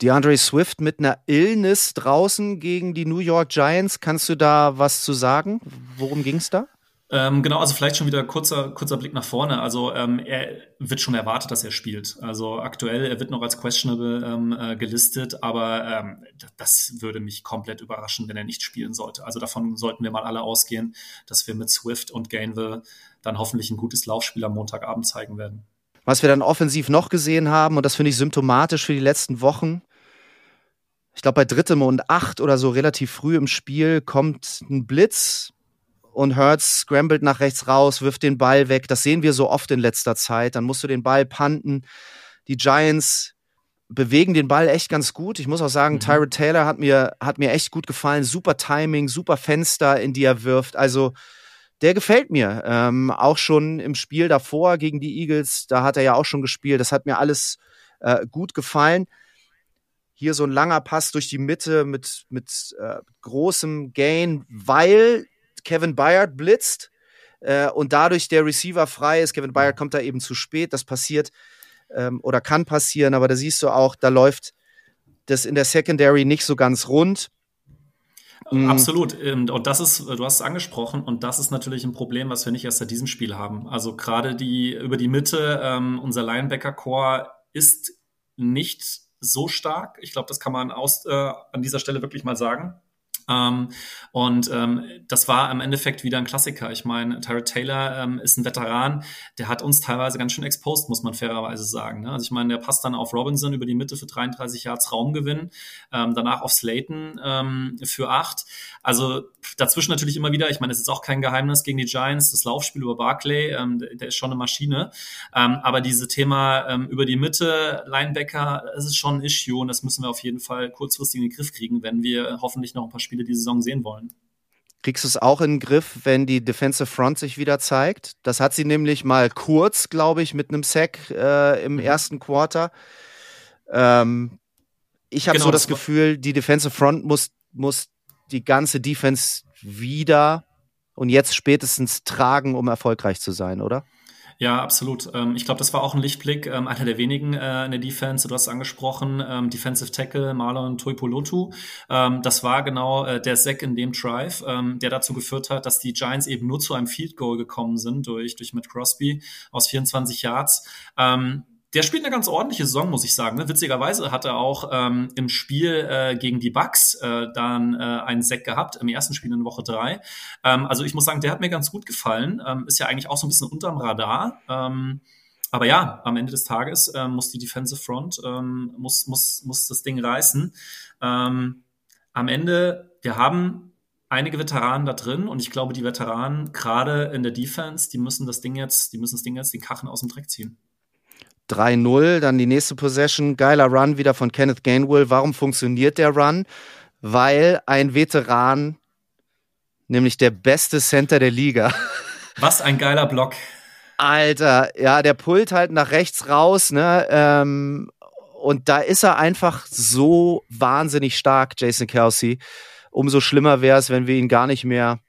DeAndre Swift mit einer Illness draußen gegen die New York Giants. Kannst du da was zu sagen? Worum ging es da? Ähm, genau, also vielleicht schon wieder kurzer, kurzer Blick nach vorne. Also ähm, er wird schon erwartet, dass er spielt. Also aktuell, er wird noch als questionable ähm, äh, gelistet, aber ähm, das würde mich komplett überraschen, wenn er nicht spielen sollte. Also davon sollten wir mal alle ausgehen, dass wir mit Swift und Gainville dann hoffentlich ein gutes Laufspiel am Montagabend zeigen werden. Was wir dann offensiv noch gesehen haben, und das finde ich symptomatisch für die letzten Wochen, ich glaube bei drittem und acht oder so relativ früh im Spiel kommt ein Blitz und Hurts scrambled nach rechts raus, wirft den Ball weg. Das sehen wir so oft in letzter Zeit. Dann musst du den Ball panten. Die Giants bewegen den Ball echt ganz gut. Ich muss auch sagen, mhm. Tyrod Taylor hat mir, hat mir echt gut gefallen. Super Timing, super Fenster, in die er wirft. Also, der gefällt mir. Ähm, auch schon im Spiel davor gegen die Eagles, da hat er ja auch schon gespielt. Das hat mir alles äh, gut gefallen. Hier so ein langer Pass durch die Mitte mit, mit äh, großem Gain, weil Kevin Bayard blitzt äh, und dadurch der Receiver frei ist. Kevin Bayard kommt da eben zu spät. Das passiert ähm, oder kann passieren, aber da siehst du auch, da läuft das in der Secondary nicht so ganz rund. Mhm. Absolut. Ähm, und das ist, du hast es angesprochen, und das ist natürlich ein Problem, was wir nicht erst seit diesem Spiel haben. Also gerade die über die Mitte, ähm, unser Linebacker-Core ist nicht so stark. Ich glaube, das kann man aus, äh, an dieser Stelle wirklich mal sagen. Ähm, und ähm, das war im Endeffekt wieder ein Klassiker. Ich meine, Tyrod Taylor ähm, ist ein Veteran, der hat uns teilweise ganz schön exposed, muss man fairerweise sagen. Ne? Also ich meine, der passt dann auf Robinson über die Mitte für 33 Yards Raumgewinn, ähm, danach auf Slayton ähm, für acht. Also dazwischen natürlich immer wieder, ich meine, es ist auch kein Geheimnis gegen die Giants, das Laufspiel über Barclay, ähm, der, ist schon eine Maschine. Ähm, aber diese Thema ähm, über die Mitte, Linebacker, das ist schon ein Issue und das müssen wir auf jeden Fall kurzfristig in den Griff kriegen, wenn wir hoffentlich noch ein paar Spiele die Saison sehen wollen. Kriegst du es auch in den Griff, wenn die Defensive Front sich wieder zeigt? Das hat sie nämlich mal kurz, glaube ich, mit einem Sack äh, im mhm. ersten Quarter. Ähm, ich habe genau, so das, das Gefühl, die Defensive Front muss, muss die ganze Defense wieder und jetzt spätestens tragen, um erfolgreich zu sein, oder? Ja, absolut. Ähm, ich glaube, das war auch ein Lichtblick, ähm, einer der wenigen äh, in der Defense. Du hast es angesprochen, ähm, Defensive Tackle Marlon Toipolotu. das war genau äh, der Sack in dem Drive, der dazu geführt hat, dass die Giants eben nur zu einem Field Goal gekommen sind durch, durch Matt Crosby aus 24 Yards der spielt eine ganz ordentliche Saison, muss ich sagen. Ne? Witzigerweise hat er auch ähm, im Spiel äh, gegen die Bucks äh, dann äh, einen Sack gehabt, im ersten Spiel in Woche drei. Ähm, also ich muss sagen, der hat mir ganz gut gefallen. Ähm, ist ja eigentlich auch so ein bisschen unterm Radar. Ähm, aber ja, am Ende des Tages äh, muss die Defensive Front, ähm, muss, muss, muss das Ding reißen. Ähm, am Ende, wir haben einige Veteranen da drin und ich glaube, die Veteranen, gerade in der Defense, die müssen das Ding jetzt, die müssen das Ding jetzt die Kachen aus dem Dreck ziehen. 3-0, dann die nächste Possession, geiler Run wieder von Kenneth Gainwell. Warum funktioniert der Run? Weil ein Veteran, nämlich der beste Center der Liga. [LAUGHS] Was ein geiler Block. Alter, ja, der pullt halt nach rechts raus, ne? Ähm, und da ist er einfach so wahnsinnig stark, Jason Kelsey. Umso schlimmer wäre es, wenn wir ihn gar nicht mehr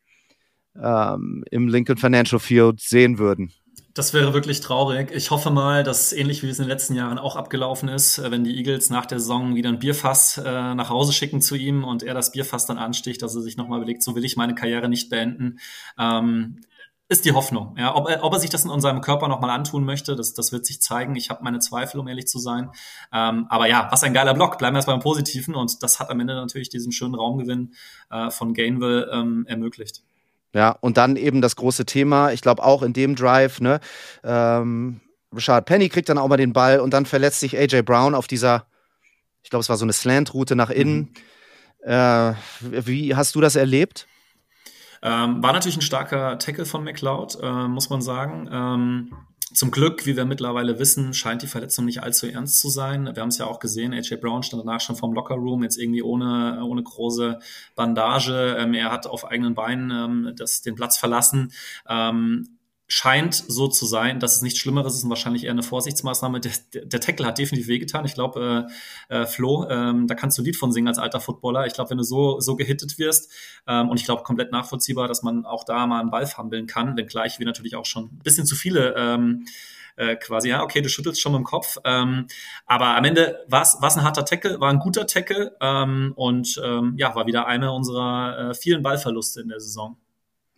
ähm, im Lincoln Financial Field sehen würden. Das wäre wirklich traurig. Ich hoffe mal, dass ähnlich wie es in den letzten Jahren auch abgelaufen ist, äh, wenn die Eagles nach der Saison wieder ein Bierfass äh, nach Hause schicken zu ihm und er das Bierfass dann ansticht, dass er sich nochmal überlegt, so will ich meine Karriere nicht beenden. Ähm, ist die Hoffnung. Ja, ob, er, ob er sich das in unserem Körper nochmal antun möchte, das, das wird sich zeigen. Ich habe meine Zweifel, um ehrlich zu sein. Ähm, aber ja, was ein geiler Block. Bleiben wir erst beim Positiven. Und das hat am Ende natürlich diesen schönen Raumgewinn äh, von Gainville ähm, ermöglicht. Ja, und dann eben das große Thema, ich glaube auch in dem Drive, ne, ähm, Richard Penny kriegt dann auch mal den Ball und dann verletzt sich AJ Brown auf dieser, ich glaube, es war so eine Slant-Route nach innen. Mhm. Äh, wie hast du das erlebt? Ähm, war natürlich ein starker Tackle von McLeod, äh, muss man sagen. Ähm, zum Glück, wie wir mittlerweile wissen, scheint die Verletzung nicht allzu ernst zu sein. Wir haben es ja auch gesehen, AJ Brown stand danach schon vom Lockerroom, jetzt irgendwie ohne, ohne große Bandage. Ähm, er hat auf eigenen Beinen ähm, das, den Platz verlassen. Ähm, scheint so zu sein, dass es nichts Schlimmeres ist und wahrscheinlich eher eine Vorsichtsmaßnahme. Der, der Tackle hat definitiv wehgetan. Ich glaube, äh, äh, Flo, ähm, da kannst du ein Lied von singen als alter Footballer. Ich glaube, wenn du so, so gehittet wirst, ähm, und ich glaube, komplett nachvollziehbar, dass man auch da mal einen Ball fummeln kann, wenngleich wir natürlich auch schon ein bisschen zu viele ähm, äh, quasi, ja, okay, du schüttelst schon mit dem Kopf. Ähm, aber am Ende war es ein harter Tackle, war ein guter Tackle ähm, und ähm, ja, war wieder einer unserer äh, vielen Ballverluste in der Saison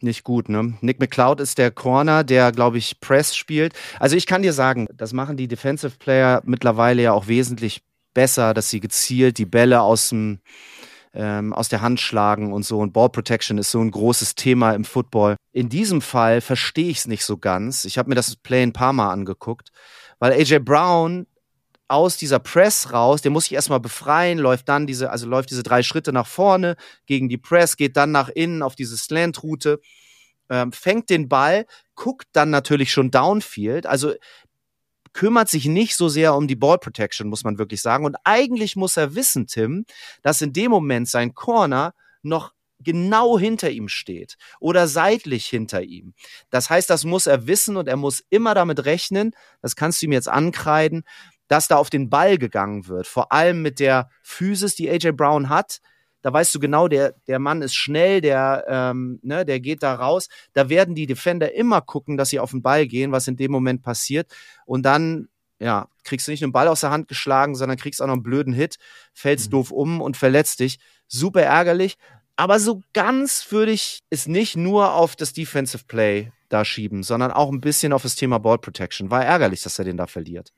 nicht gut, ne? Nick McCloud ist der Corner, der, glaube ich, Press spielt. Also ich kann dir sagen, das machen die Defensive Player mittlerweile ja auch wesentlich besser, dass sie gezielt die Bälle aus dem ähm, aus der Hand schlagen und so. Und Ball Protection ist so ein großes Thema im Football. In diesem Fall verstehe ich es nicht so ganz. Ich habe mir das Play ein paar Mal angeguckt, weil AJ Brown aus dieser Press raus, der muss sich erstmal befreien, läuft dann diese, also läuft diese drei Schritte nach vorne gegen die Press, geht dann nach innen auf diese Slant-Route ähm, fängt den Ball, guckt dann natürlich schon Downfield, also kümmert sich nicht so sehr um die Ball Protection, muss man wirklich sagen. Und eigentlich muss er wissen, Tim, dass in dem Moment sein Corner noch genau hinter ihm steht oder seitlich hinter ihm. Das heißt, das muss er wissen und er muss immer damit rechnen, das kannst du ihm jetzt ankreiden, dass da auf den Ball gegangen wird. Vor allem mit der Physis, die AJ Brown hat. Da weißt du genau, der, der Mann ist schnell, der, ähm, ne, der geht da raus. Da werden die Defender immer gucken, dass sie auf den Ball gehen, was in dem Moment passiert. Und dann, ja, kriegst du nicht einen Ball aus der Hand geschlagen, sondern kriegst auch noch einen blöden Hit, fällst mhm. doof um und verletzt dich. Super ärgerlich. Aber so ganz würde ich es nicht nur auf das Defensive Play da schieben, sondern auch ein bisschen auf das Thema Ball Protection. War ärgerlich, dass er den da verliert.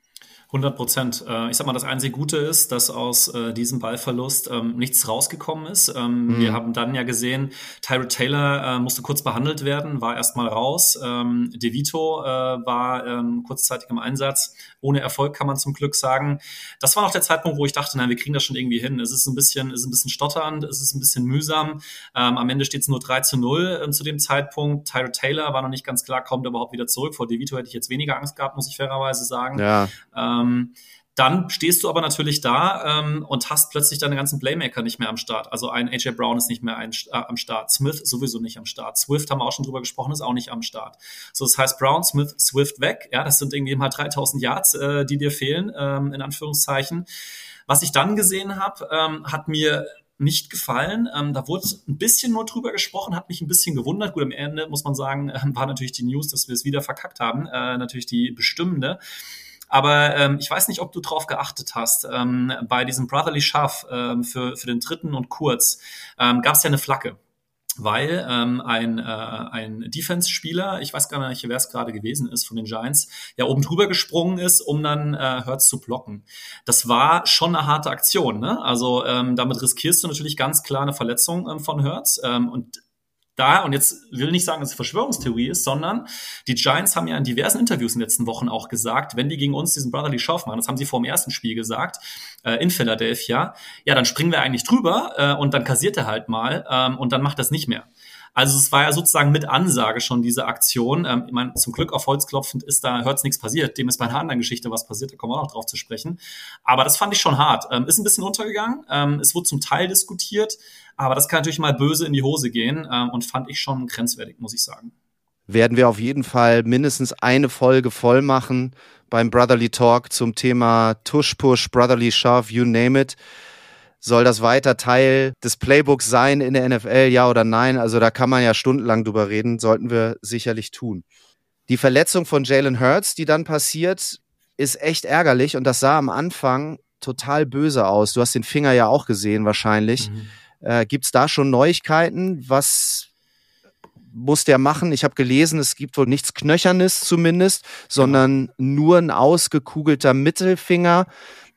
100 Prozent. Äh, ich sag mal, das einzige Gute ist, dass aus äh, diesem Ballverlust ähm, nichts rausgekommen ist. Ähm, mhm. Wir haben dann ja gesehen, Tyrod Taylor äh, musste kurz behandelt werden, war erstmal raus. Ähm, De Vito äh, war kurzzeitig im Einsatz. Ohne Erfolg kann man zum Glück sagen. Das war noch der Zeitpunkt, wo ich dachte, nein, wir kriegen das schon irgendwie hin. Es ist ein bisschen, es ist ein bisschen stotternd, es ist ein bisschen mühsam. Am Ende steht es nur 3 zu 0 äh, zu dem Zeitpunkt. Tyrod Taylor war noch nicht ganz klar, kommt er überhaupt wieder zurück. Vor De Vito hätte ich jetzt weniger Angst gehabt, muss ich fairerweise sagen. Ja. Ähm, ähm, dann stehst du aber natürlich da ähm, und hast plötzlich deine ganzen Playmaker nicht mehr am Start. Also ein AJ Brown ist nicht mehr ein, äh, am Start, Smith sowieso nicht am Start, Swift haben wir auch schon drüber gesprochen, ist auch nicht am Start. So, das heißt Brown, Smith, Swift weg. Ja, das sind irgendwie mal 3000 Yards, äh, die dir fehlen, ähm, in Anführungszeichen. Was ich dann gesehen habe, ähm, hat mir nicht gefallen. Ähm, da wurde ein bisschen nur drüber gesprochen, hat mich ein bisschen gewundert. Gut, am Ende muss man sagen, äh, [LAUGHS] war natürlich die News, dass wir es wieder verkackt haben, äh, natürlich die bestimmende. Aber ähm, ich weiß nicht, ob du drauf geachtet hast. Ähm, bei diesem Brotherly Shove ähm, für, für den dritten und kurz ähm, gab es ja eine Flagge weil ähm, ein, äh, ein Defense-Spieler, ich weiß gar nicht, wer es gerade gewesen ist von den Giants, ja oben drüber gesprungen ist, um dann äh, Hurts zu blocken. Das war schon eine harte Aktion. Ne? Also ähm, damit riskierst du natürlich ganz klar eine Verletzung ähm, von Hurts. Ähm, und da, und jetzt will nicht sagen, dass es Verschwörungstheorie ist, sondern die Giants haben ja in diversen Interviews in den letzten Wochen auch gesagt, wenn die gegen uns diesen Brotherly Shove machen, das haben sie vor dem ersten Spiel gesagt, äh, in Philadelphia, ja, dann springen wir eigentlich drüber äh, und dann kassiert er halt mal ähm, und dann macht das nicht mehr. Also es war ja sozusagen mit Ansage schon diese Aktion. Ähm, ich meine, zum Glück auf Holz klopfend ist da, hört's nichts passiert. Dem ist bei einer anderen Geschichte was passiert, da kommen wir auch noch drauf zu sprechen. Aber das fand ich schon hart. Ähm, ist ein bisschen untergegangen. Ähm, es wurde zum Teil diskutiert, aber das kann natürlich mal böse in die Hose gehen ähm, und fand ich schon grenzwertig, muss ich sagen. Werden wir auf jeden Fall mindestens eine Folge voll machen beim Brotherly Talk zum Thema Tush Push, Brotherly Shove, you name it. Soll das weiter Teil des Playbooks sein in der NFL, ja oder nein? Also da kann man ja stundenlang drüber reden, sollten wir sicherlich tun. Die Verletzung von Jalen Hurts, die dann passiert, ist echt ärgerlich und das sah am Anfang total böse aus. Du hast den Finger ja auch gesehen wahrscheinlich. Mhm. Äh, Gibt es da schon Neuigkeiten? Was muss der machen? Ich habe gelesen, es gibt wohl nichts Knöchernes zumindest, sondern ja. nur ein ausgekugelter Mittelfinger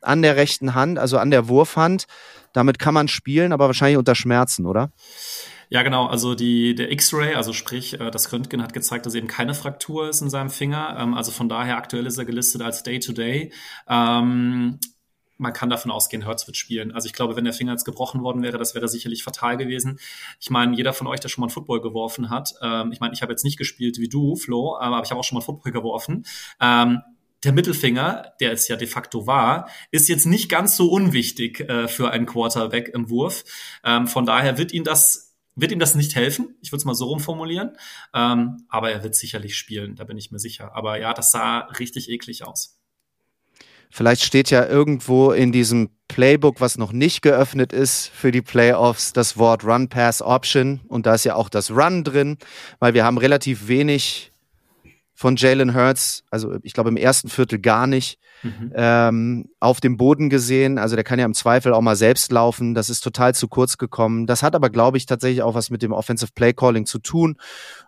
an der rechten Hand, also an der Wurfhand. Damit kann man spielen, aber wahrscheinlich unter Schmerzen, oder? Ja, genau. Also die, der X-Ray, also sprich, äh, das Röntgen hat gezeigt, dass eben keine Fraktur ist in seinem Finger. Ähm, also von daher aktuell ist er gelistet als Day-to-Day. Ähm, man kann davon ausgehen, Hertz wird spielen. Also ich glaube, wenn der Finger jetzt gebrochen worden wäre, das wäre sicherlich fatal gewesen. Ich meine, jeder von euch, der schon mal einen Football geworfen hat, ähm, ich meine, ich habe jetzt nicht gespielt wie du, Flo, aber ich habe auch schon mal Football geworfen der Mittelfinger, der es ja de facto war, ist jetzt nicht ganz so unwichtig äh, für einen Quarterback im Wurf. Ähm, von daher wird ihm das wird ihm das nicht helfen. Ich würde es mal so rumformulieren. Ähm, aber er wird sicherlich spielen, da bin ich mir sicher. Aber ja, das sah richtig eklig aus. Vielleicht steht ja irgendwo in diesem Playbook, was noch nicht geöffnet ist für die Playoffs, das Wort Run Pass Option. Und da ist ja auch das Run drin, weil wir haben relativ wenig von Jalen Hurts, also ich glaube im ersten Viertel gar nicht, mhm. ähm, auf dem Boden gesehen. Also der kann ja im Zweifel auch mal selbst laufen. Das ist total zu kurz gekommen. Das hat aber, glaube ich, tatsächlich auch was mit dem Offensive Play Calling zu tun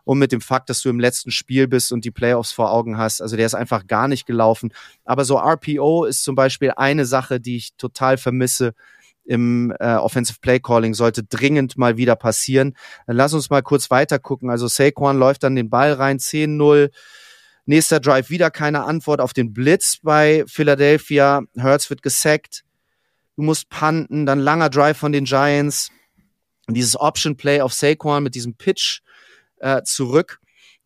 und mit dem Fakt, dass du im letzten Spiel bist und die Playoffs vor Augen hast. Also der ist einfach gar nicht gelaufen. Aber so RPO ist zum Beispiel eine Sache, die ich total vermisse im äh, Offensive Play Calling sollte dringend mal wieder passieren. Dann lass uns mal kurz weiter gucken. Also Saquon läuft dann den Ball rein, 10-0. Nächster Drive wieder keine Antwort auf den Blitz bei Philadelphia. Hurts wird gesackt. Du musst punten, dann langer Drive von den Giants. Dieses Option Play auf Saquon mit diesem Pitch äh, zurück.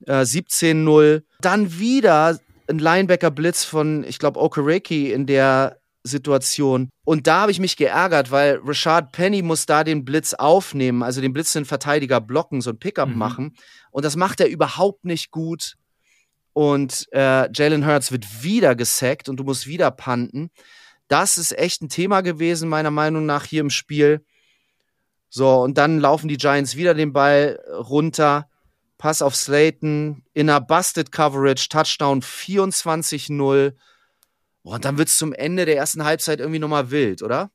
Äh, 17-0. Dann wieder ein Linebacker-Blitz von, ich glaube, Okereke in der Situation. Und da habe ich mich geärgert, weil Rashad Penny muss da den Blitz aufnehmen, also den Blitz den Verteidiger blocken, so ein Pickup mhm. machen. Und das macht er überhaupt nicht gut. Und äh, Jalen Hurts wird wieder gesackt und du musst wieder panten. Das ist echt ein Thema gewesen, meiner Meinung nach, hier im Spiel. So, und dann laufen die Giants wieder den Ball runter. Pass auf Slayton in einer Busted Coverage, Touchdown 24-0. Und dann wird es zum Ende der ersten Halbzeit irgendwie nochmal wild, oder?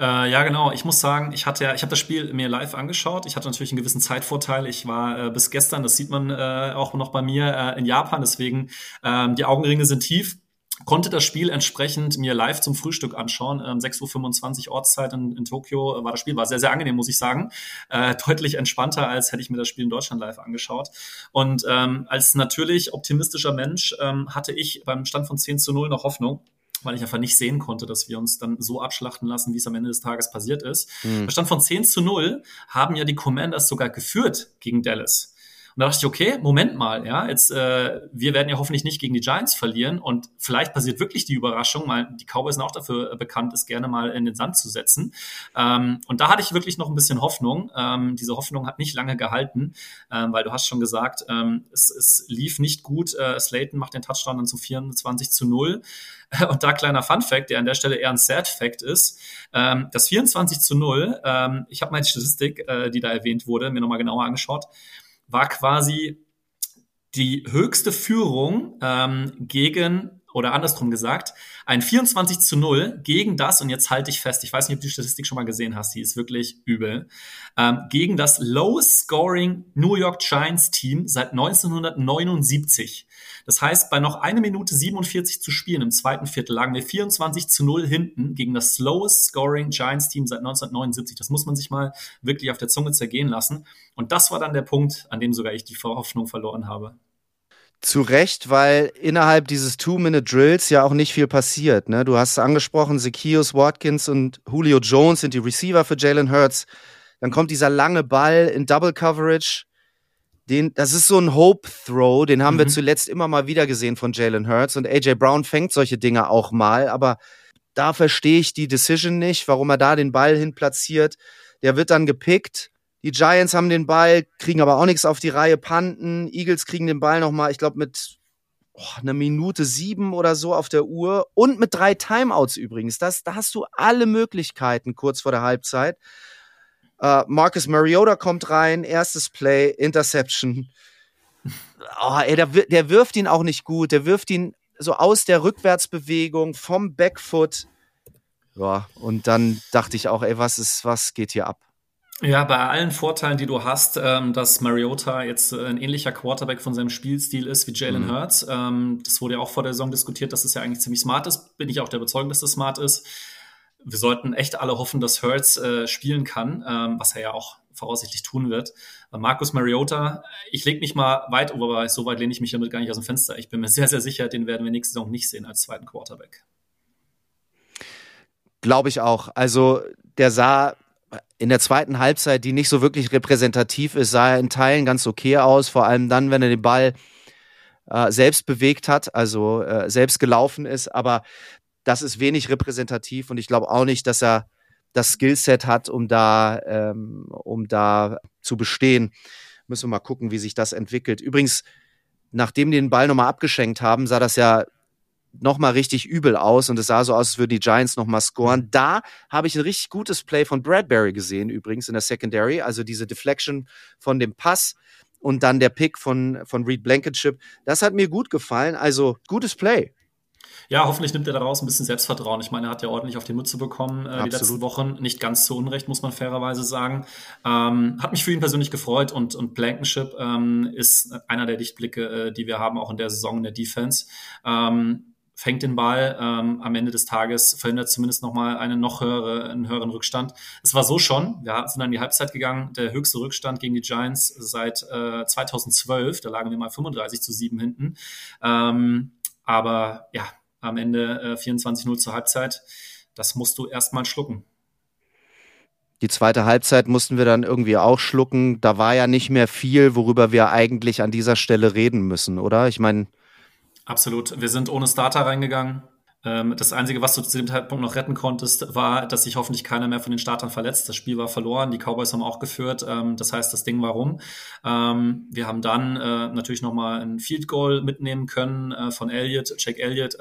Äh, ja, genau. Ich muss sagen, ich hatte ja, ich habe das Spiel mir live angeschaut. Ich hatte natürlich einen gewissen Zeitvorteil. Ich war äh, bis gestern, das sieht man äh, auch noch bei mir, äh, in Japan. Deswegen, ähm, die Augenringe sind tief konnte das Spiel entsprechend mir live zum Frühstück anschauen. Ähm, 6.25 Uhr Ortszeit in, in Tokio war das Spiel. War sehr, sehr angenehm, muss ich sagen. Äh, [LAUGHS] deutlich entspannter, als hätte ich mir das Spiel in Deutschland live angeschaut. Und ähm, als natürlich optimistischer Mensch ähm, hatte ich beim Stand von 10 zu 0 noch Hoffnung weil ich einfach nicht sehen konnte, dass wir uns dann so abschlachten lassen, wie es am Ende des Tages passiert ist. Mhm. Bei Stand von 10 zu 0 haben ja die Commanders sogar geführt gegen Dallas. Und da dachte ich, okay, Moment mal, ja, jetzt, äh, wir werden ja hoffentlich nicht gegen die Giants verlieren und vielleicht passiert wirklich die Überraschung, weil die Cowboys sind auch dafür bekannt, es gerne mal in den Sand zu setzen. Ähm, und da hatte ich wirklich noch ein bisschen Hoffnung. Ähm, diese Hoffnung hat nicht lange gehalten, ähm, weil du hast schon gesagt, ähm, es, es lief nicht gut. Äh, Slayton macht den Touchdown dann zu 24 zu 0. [LAUGHS] Und da kleiner Fun Fact, der an der Stelle eher ein Sad Fact ist, ähm, das 24 zu 0, ähm, ich habe meine Statistik, äh, die da erwähnt wurde, mir nochmal genauer angeschaut war quasi die höchste Führung ähm, gegen oder andersrum gesagt, ein 24 zu 0 gegen das, und jetzt halte ich fest, ich weiß nicht, ob du die Statistik schon mal gesehen hast, die ist wirklich übel, ähm, gegen das lowest scoring New York Giants Team seit 1979. Das heißt, bei noch eine Minute 47 zu spielen im zweiten Viertel lagen wir 24 zu 0 hinten gegen das slowest scoring Giants Team seit 1979. Das muss man sich mal wirklich auf der Zunge zergehen lassen. Und das war dann der Punkt, an dem sogar ich die Hoffnung verloren habe. Zu Recht, weil innerhalb dieses Two-Minute-Drills ja auch nicht viel passiert. Ne? Du hast es angesprochen, Zacchaeus Watkins und Julio Jones sind die Receiver für Jalen Hurts. Dann kommt dieser lange Ball in Double Coverage. Den, das ist so ein Hope-Throw, den haben mhm. wir zuletzt immer mal wieder gesehen von Jalen Hurts. Und AJ Brown fängt solche Dinge auch mal, aber da verstehe ich die Decision nicht, warum er da den Ball hin platziert. Der wird dann gepickt die Giants haben den Ball, kriegen aber auch nichts auf die Reihe, Panten. Eagles kriegen den Ball nochmal, ich glaube, mit oh, einer Minute sieben oder so auf der Uhr und mit drei Timeouts übrigens. Das, da hast du alle Möglichkeiten kurz vor der Halbzeit. Uh, Marcus Mariota kommt rein, erstes Play, Interception. [LAUGHS] Oh, ey, der, der wirft ihn auch nicht gut. Der wirft ihn so aus der Rückwärtsbewegung vom Backfoot. Ja, und dann dachte ich auch, ey, was ist, was geht hier ab? Ja, bei allen Vorteilen, die du hast, ähm, dass Mariota jetzt äh, ein ähnlicher Quarterback von seinem Spielstil ist wie Jalen mhm. Hurts. Ähm, das wurde ja auch vor der Saison diskutiert, dass es ja eigentlich ziemlich smart ist. Bin ich auch der Überzeugung, dass das smart ist. Wir sollten echt alle hoffen, dass Hurts äh, spielen kann, ähm, was er ja auch voraussichtlich tun wird. Markus Mariota, ich lege mich mal weit, aber so weit lehne ich mich damit gar nicht aus dem Fenster. Ich bin mir [LAUGHS] sehr, sehr sicher, den werden wir nächste Saison nicht sehen als zweiten Quarterback. Glaube ich auch. Also der sah in der zweiten Halbzeit, die nicht so wirklich repräsentativ ist, sah er in Teilen ganz okay aus, vor allem dann, wenn er den Ball äh, selbst bewegt hat, also äh, selbst gelaufen ist, aber das ist wenig repräsentativ und ich glaube auch nicht, dass er das Skillset hat, um da, ähm, um da zu bestehen. Müssen wir mal gucken, wie sich das entwickelt. Übrigens, nachdem die den Ball nochmal abgeschenkt haben, sah das ja nochmal richtig übel aus und es sah so aus, als würden die Giants nochmal scoren. Mhm. Da habe ich ein richtig gutes Play von Bradbury gesehen, übrigens in der Secondary. Also diese Deflection von dem Pass und dann der Pick von, von Reed Blankenship. Das hat mir gut gefallen. Also gutes Play. Ja, hoffentlich nimmt er daraus ein bisschen Selbstvertrauen. Ich meine, er hat ja ordentlich auf die Mütze bekommen äh, die letzten Wochen. Nicht ganz zu Unrecht, muss man fairerweise sagen. Ähm, hat mich für ihn persönlich gefreut und, und Blankenship ähm, ist einer der Lichtblicke, äh, die wir haben, auch in der Saison in der Defense. Ähm, fängt den Ball ähm, am Ende des Tages, verhindert zumindest nochmal einen noch höhere, einen höheren Rückstand. Es war so schon, wir sind dann in die Halbzeit gegangen, der höchste Rückstand gegen die Giants seit äh, 2012, da lagen wir mal 35 zu 7 hinten. Ähm, aber ja, am Ende äh, 24-0 zur Halbzeit, das musst du erstmal schlucken. Die zweite Halbzeit mussten wir dann irgendwie auch schlucken. Da war ja nicht mehr viel, worüber wir eigentlich an dieser Stelle reden müssen, oder? Ich meine. Absolut. Wir sind ohne Starter reingegangen. Ähm, das Einzige, was du zu dem Zeitpunkt noch retten konntest, war, dass sich hoffentlich keiner mehr von den Startern verletzt. Das Spiel war verloren, die Cowboys haben auch geführt. Ähm, das heißt, das Ding war rum. Ähm, wir haben dann äh, natürlich nochmal ein Field Goal mitnehmen können äh, von Elliott, Jack Elliott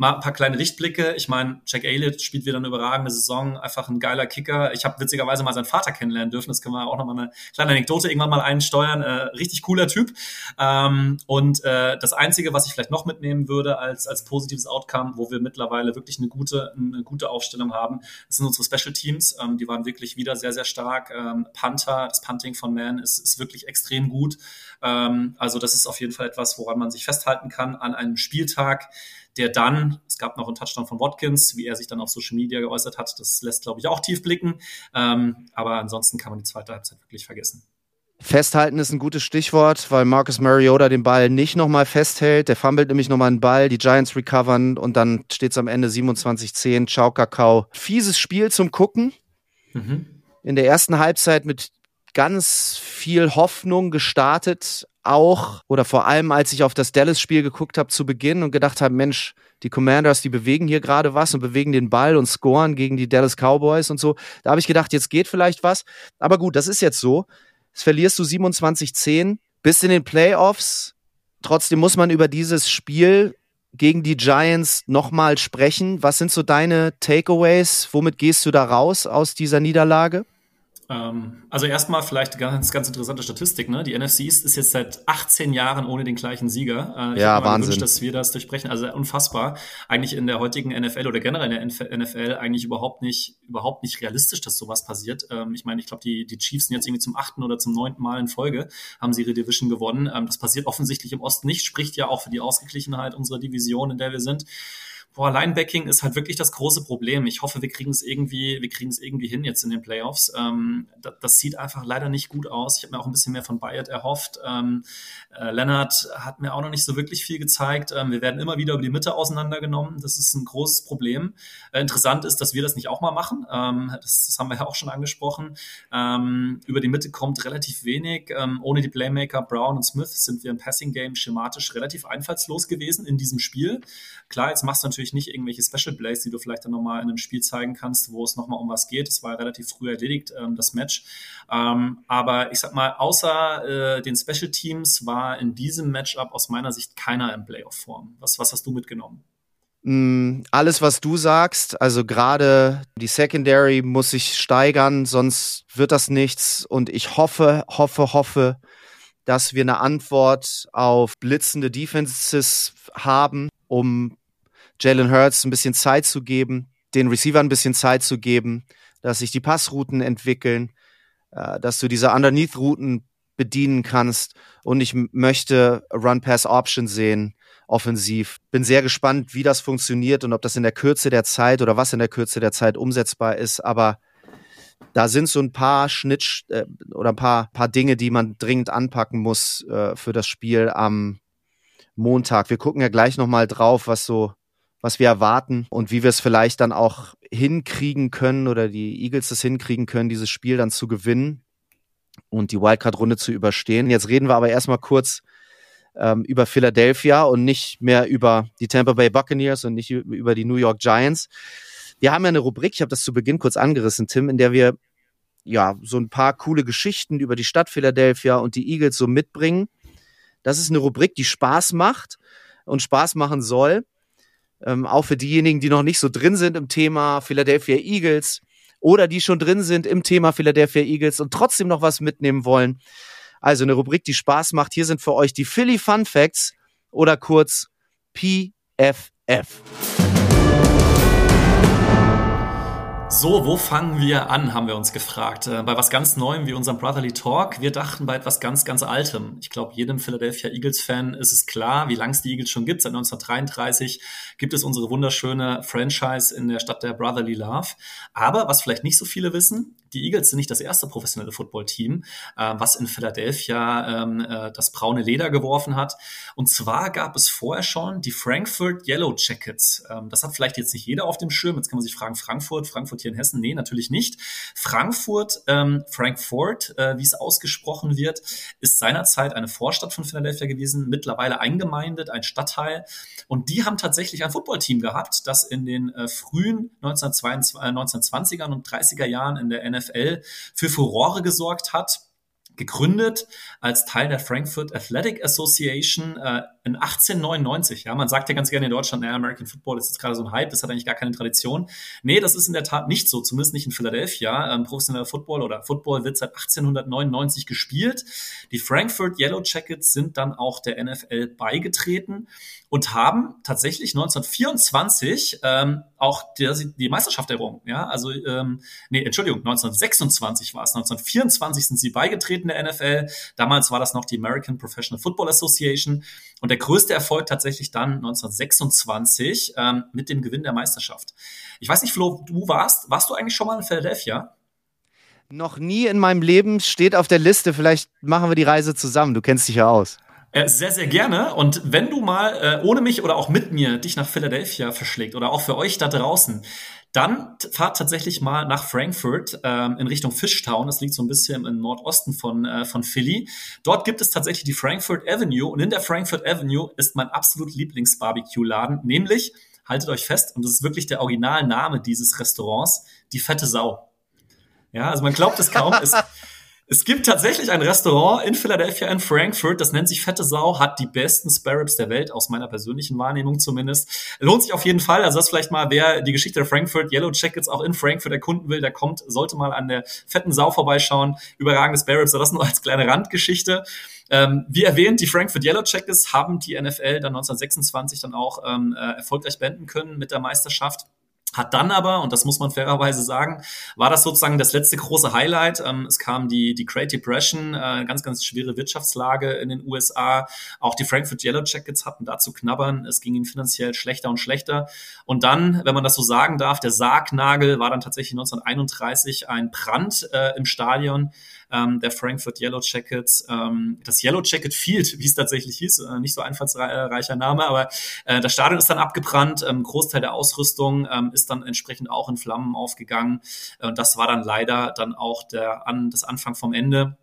mal ein paar kleine Lichtblicke. Ich meine, Jack Elliott spielt wieder eine überragende Saison, einfach ein geiler Kicker. Ich habe witzigerweise mal seinen Vater kennenlernen dürfen. Das können wir auch nochmal eine kleine Anekdote irgendwann mal einsteuern. Äh, richtig cooler Typ. Ähm, und äh, das Einzige, was ich vielleicht noch mitnehmen würde als, als positives Outcome, wo wir mittlerweile wirklich eine gute, eine gute Aufstellung haben, das sind unsere Special Teams. Ähm, die waren wirklich wieder sehr, sehr stark. Ähm, Panther, das Punting von Man ist, ist wirklich extrem gut. Ähm, also das ist auf jeden Fall etwas, woran man sich festhalten kann an einem Spieltag der dann, es gab noch einen Touchdown von Watkins, wie er sich dann auf Social Media geäußert hat, das lässt, glaube ich, auch tief blicken. Ähm, aber ansonsten kann man die zweite Halbzeit wirklich vergessen. Festhalten ist ein gutes Stichwort, weil Marcus Mariota den Ball nicht nochmal festhält. Der fummelt nämlich nochmal einen Ball, die Giants recovern und dann steht es am Ende 27-10. Ciao, Kakao. Fieses Spiel zum Gucken. Mhm. In der ersten Halbzeit mit ganz viel Hoffnung gestartet, auch oder vor allem, als ich auf das Dallas-Spiel geguckt habe zu Beginn und gedacht habe, Mensch, die Commanders, die bewegen hier gerade was und bewegen den Ball und scoren gegen die Dallas Cowboys und so. Da habe ich gedacht, jetzt geht vielleicht was. Aber gut, das ist jetzt so. Jetzt verlierst du 27-10, bist in den Playoffs. Trotzdem muss man über dieses Spiel gegen die Giants nochmal sprechen. Was sind so deine Takeaways? Womit gehst du da raus aus dieser Niederlage? Ähm, also erstmal vielleicht ganz, ganz interessante Statistik. Ne? Die NFC East ist jetzt seit 18 Jahren ohne den gleichen Sieger. Äh, ich ja, Wahnsinn. Gewünscht, dass wir das durchbrechen. Also unfassbar. Eigentlich in der heutigen NFL oder generell in der NFL eigentlich überhaupt nicht, überhaupt nicht realistisch, dass sowas passiert. Ähm, ich meine, ich glaube, die, die Chiefs sind jetzt irgendwie zum achten oder zum neunten Mal in Folge, haben sie ihre Division gewonnen. Ähm, das passiert offensichtlich im Osten nicht, spricht ja auch für die Ausgeglichenheit unserer Division, in der wir sind boah, Linebacking ist halt wirklich das große Problem. Ich hoffe, wir kriegen es irgendwie, wir kriegen es irgendwie hin jetzt in den Playoffs. Ähm, das, das, sieht einfach leider nicht gut aus. Ich habe mir auch ein bisschen mehr von Bayard erhofft. Ähm, äh, Leonard hat mir auch noch nicht so wirklich viel gezeigt. Ähm, wir werden immer wieder über die Mitte auseinandergenommen. Das ist ein großes Problem. Äh, interessant ist, dass wir das nicht auch mal machen. Ähm, das, das, haben wir ja auch schon angesprochen. Ähm, über die Mitte kommt relativ wenig. Ähm, ohne die Playmaker Brown und Smith sind wir im Passing Game schematisch relativ einfallslos gewesen in diesem Spiel. Klar, jetzt machst du natürlich nicht irgendwelche Special Plays, die du vielleicht dann nochmal in einem Spiel zeigen kannst, wo es nochmal um was geht. Das war relativ früh erledigt, ähm, das Match. Ähm, aber ich sag mal, außer äh, den Special Teams war in diesem Matchup aus meiner Sicht keiner in Playoff-Form. Was, was hast du mitgenommen? Mm, alles, was du sagst, also gerade die Secondary muss sich steigern, sonst wird das nichts. Und ich hoffe, hoffe, hoffe, dass wir eine Antwort auf blitzende Defenses haben, um Jalen Hurts ein bisschen Zeit zu geben, den Receiver ein bisschen Zeit zu geben, dass sich die Passrouten entwickeln, äh, dass du diese Underneath-Routen bedienen kannst. Und ich möchte Run-Pass-Option sehen, offensiv. Bin sehr gespannt, wie das funktioniert und ob das in der Kürze der Zeit oder was in der Kürze der Zeit umsetzbar ist. Aber da sind so ein paar Schnitt äh, oder ein paar, paar Dinge, die man dringend anpacken muss äh, für das Spiel am Montag. Wir gucken ja gleich nochmal drauf, was so was wir erwarten und wie wir es vielleicht dann auch hinkriegen können oder die Eagles das hinkriegen können, dieses Spiel dann zu gewinnen und die Wildcard-Runde zu überstehen. Jetzt reden wir aber erstmal kurz ähm, über Philadelphia und nicht mehr über die Tampa Bay Buccaneers und nicht über die New York Giants. Wir haben ja eine Rubrik, ich habe das zu Beginn kurz angerissen, Tim, in der wir ja so ein paar coole Geschichten über die Stadt Philadelphia und die Eagles so mitbringen. Das ist eine Rubrik, die Spaß macht und Spaß machen soll ähm, auch für diejenigen, die noch nicht so drin sind im Thema Philadelphia Eagles oder die schon drin sind im Thema Philadelphia Eagles und trotzdem noch was mitnehmen wollen. Also eine Rubrik, die Spaß macht. Hier sind für euch die Philly Fun Facts oder kurz PFF. So, wo fangen wir an, haben wir uns gefragt. Äh, bei was ganz Neuem wie unserem Brotherly Talk. Wir dachten bei etwas ganz, ganz Altem. Ich glaube, jedem Philadelphia Eagles-Fan ist es klar, wie lange es die Eagles schon gibt. Seit 1933 gibt es unsere wunderschöne Franchise in der Stadt der Brotherly Love. Aber was vielleicht nicht so viele wissen, die Eagles sind nicht das erste professionelle Footballteam, äh, was in Philadelphia ähm, äh, das braune Leder geworfen hat. Und zwar gab es vorher schon die Frankfurt Yellow Jackets. Ähm, das hat vielleicht jetzt nicht jeder auf dem Schirm. Jetzt kann man sich fragen, Frankfurt, Frankfurt hier hier in Hessen? Nee, natürlich nicht. Frankfurt, ähm, Frankfurt, äh, wie es ausgesprochen wird, ist seinerzeit eine Vorstadt von Philadelphia gewesen, mittlerweile eingemeindet, ein Stadtteil. Und die haben tatsächlich ein Footballteam gehabt, das in den äh, frühen 1922, äh, 1920er und 30er Jahren in der NFL für Furore gesorgt hat gegründet als Teil der Frankfurt Athletic Association äh, in 1899. Ja, man sagt ja ganz gerne in Deutschland, naja, American Football ist jetzt gerade so ein Hype, das hat eigentlich gar keine Tradition. Nee, das ist in der Tat nicht so, zumindest nicht in Philadelphia. Ähm, professioneller Football oder Football wird seit 1899 gespielt. Die Frankfurt Yellow Jackets sind dann auch der NFL beigetreten und haben tatsächlich 1924 ähm, auch die, die Meisterschaft errungen. Ja, also ähm, nee, Entschuldigung, 1926 war es. 1924 sind sie beigetreten der NFL. Damals war das noch die American Professional Football Association und der größte Erfolg tatsächlich dann 1926 ähm, mit dem Gewinn der Meisterschaft. Ich weiß nicht, Flo, du warst, warst du eigentlich schon mal in Philadelphia? Noch nie in meinem Leben steht auf der Liste. Vielleicht machen wir die Reise zusammen. Du kennst dich ja aus. Äh, sehr, sehr gerne. Und wenn du mal äh, ohne mich oder auch mit mir dich nach Philadelphia verschlägt oder auch für euch da draußen, dann fahrt tatsächlich mal nach Frankfurt ähm, in Richtung Fishtown. Das liegt so ein bisschen im Nordosten von, äh, von Philly. Dort gibt es tatsächlich die Frankfurt Avenue und in der Frankfurt Avenue ist mein absolut Lieblings-Barbecue-Laden, nämlich, haltet euch fest, und das ist wirklich der Originalname dieses Restaurants, die fette Sau. Ja, also man glaubt es kaum. es, [LAUGHS] es gibt tatsächlich ein Restaurant in Philadelphia, in Frankfurt, das nennt sich Fette Sau, hat die besten Sparrows der Welt, aus meiner persönlichen Wahrnehmung zumindest. Lohnt sich auf jeden Fall. Also das vielleicht mal, wer die Geschichte der Frankfurt Yellow Jackets auch in Frankfurt erkunden will, der kommt, sollte mal an der Fetten Sau vorbeischauen. Überragende Sparrows, das nur als kleine Randgeschichte. Ähm, wie erwähnt, die Frankfurt Yellow Jackets haben die NFL dann 1926 dann auch ähm, äh, erfolgreich beenden können mit der Meisterschaft. Hat dann aber, und das muss man fairerweise sagen, war das sozusagen das letzte große Highlight. Ähm, es kam die, die Great Depression, äh, ganz, ganz schwere Wirtschaftslage in den USA. Auch die Frankfurt Yellow Jackets hatten dazu knabbern. Es ging ihnen finanziell schlechter und schlechter. Und dann, wenn man das so sagen darf, der Sargnagel war dann tatsächlich 1931 ein Brand äh, im Stadion ähm, der Frankfurt Yellow Jackets. Ähm, das Yellow Jacket Field, wie es tatsächlich hieß, äh, nicht so einfallsreicher Name, aber äh, das Stadion ist dann abgebrannt. Großteil der Ausrüstung ist dann entsprechend auch in Flammen aufgegangen. Äh, und das war dann leider dann auch der an, das Anfang vom Ende.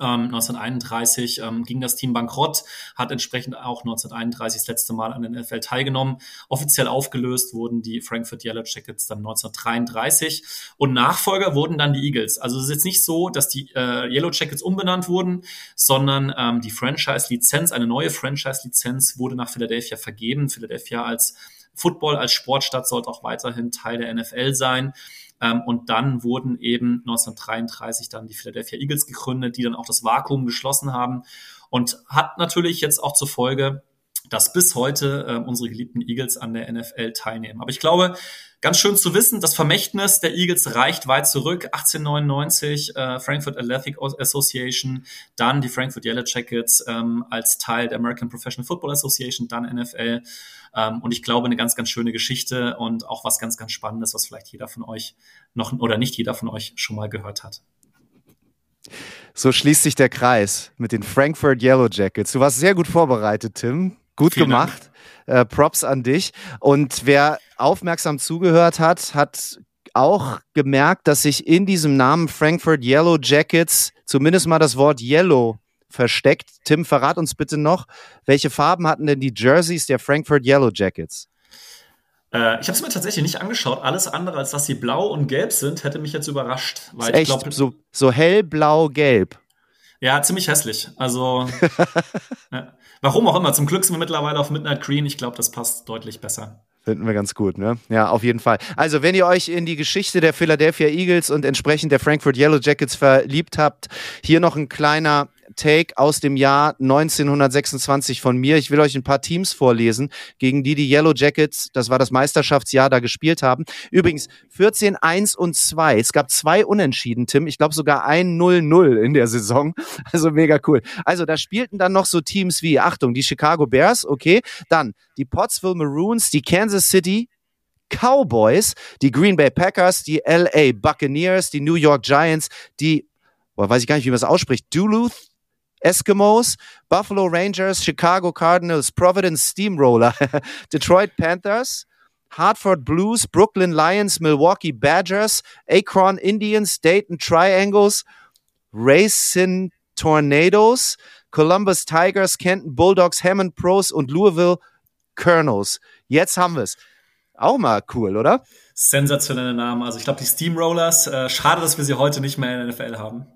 1931 ähm, ähm, ging das Team bankrott, hat entsprechend auch 1931 das letzte Mal an den NFL teilgenommen. Offiziell aufgelöst wurden die Frankfurt Yellow Jackets dann 1933 und Nachfolger wurden dann die Eagles. Also es ist jetzt nicht so, dass die äh, Yellow Jackets umbenannt wurden, sondern ähm, die Franchise-Lizenz, eine neue Franchise-Lizenz wurde nach Philadelphia vergeben. Philadelphia als Football, als Sportstadt sollte auch weiterhin Teil der NFL sein. Ähm, und dann wurden eben 1933 dann die Philadelphia Eagles gegründet, die dann auch das Vakuum geschlossen haben und hat natürlich jetzt auch zur Folge, dass bis heute äh, unsere geliebten Eagles an der NFL teilnehmen. Aber ich glaube, ganz schön zu wissen, das Vermächtnis der Eagles reicht weit zurück. 1899 äh, Frankfurt Athletic Association, dann die Frankfurt Yellow Jackets ähm, als Teil der American Professional Football Association, dann NFL. Ähm, und ich glaube, eine ganz, ganz schöne Geschichte und auch was ganz, ganz Spannendes, was vielleicht jeder von euch noch oder nicht jeder von euch schon mal gehört hat. So schließt sich der Kreis mit den Frankfurt Yellow Jackets. Du warst sehr gut vorbereitet, Tim. Gut Vielen gemacht. Äh, Props an dich. Und wer aufmerksam zugehört hat, hat auch gemerkt, dass sich in diesem Namen Frankfurt Yellow Jackets zumindest mal das Wort Yellow versteckt. Tim, verrat uns bitte noch, welche Farben hatten denn die Jerseys der Frankfurt Yellow Jackets? Äh, ich habe es mir tatsächlich nicht angeschaut. Alles andere, als dass sie blau und gelb sind, hätte mich jetzt überrascht. Weil echt glaub, so, so hellblau-gelb. Ja, ziemlich hässlich. Also, [LAUGHS] ja. warum auch immer. Zum Glück sind wir mittlerweile auf Midnight Green. Ich glaube, das passt deutlich besser. Finden wir ganz gut, ne? Ja, auf jeden Fall. Also, wenn ihr euch in die Geschichte der Philadelphia Eagles und entsprechend der Frankfurt Yellow Jackets verliebt habt, hier noch ein kleiner Take aus dem Jahr 1926 von mir. Ich will euch ein paar Teams vorlesen, gegen die die Yellow Jackets, das war das Meisterschaftsjahr, da gespielt haben. Übrigens 14, 1 und 2. Es gab zwei Unentschieden, Tim. Ich glaube sogar ein 0-0 in der Saison. [LAUGHS] Also mega cool. Also da spielten dann noch so Teams wie, Achtung, die Chicago Bears, okay. Dann die Pottsville Maroons, die Kansas City Cowboys, die Green Bay Packers, die LA Buccaneers, die New York Giants, die, boah, weiß ich gar nicht, wie man das ausspricht, Duluth Eskimos, Buffalo Rangers, Chicago Cardinals, Providence Steamroller, [LAUGHS] Detroit Panthers, Hartford Blues, Brooklyn Lions, Milwaukee Badgers, Akron Indians, Dayton Triangles, Racing Tornadoes, Columbus Tigers, Kenton Bulldogs, Hammond Pros und Louisville Colonels. Jetzt haben wir es. Auch mal cool, oder? Sensationelle Namen. Also ich glaube, die Steamrollers, äh, schade, dass wir sie heute nicht mehr in der NFL haben.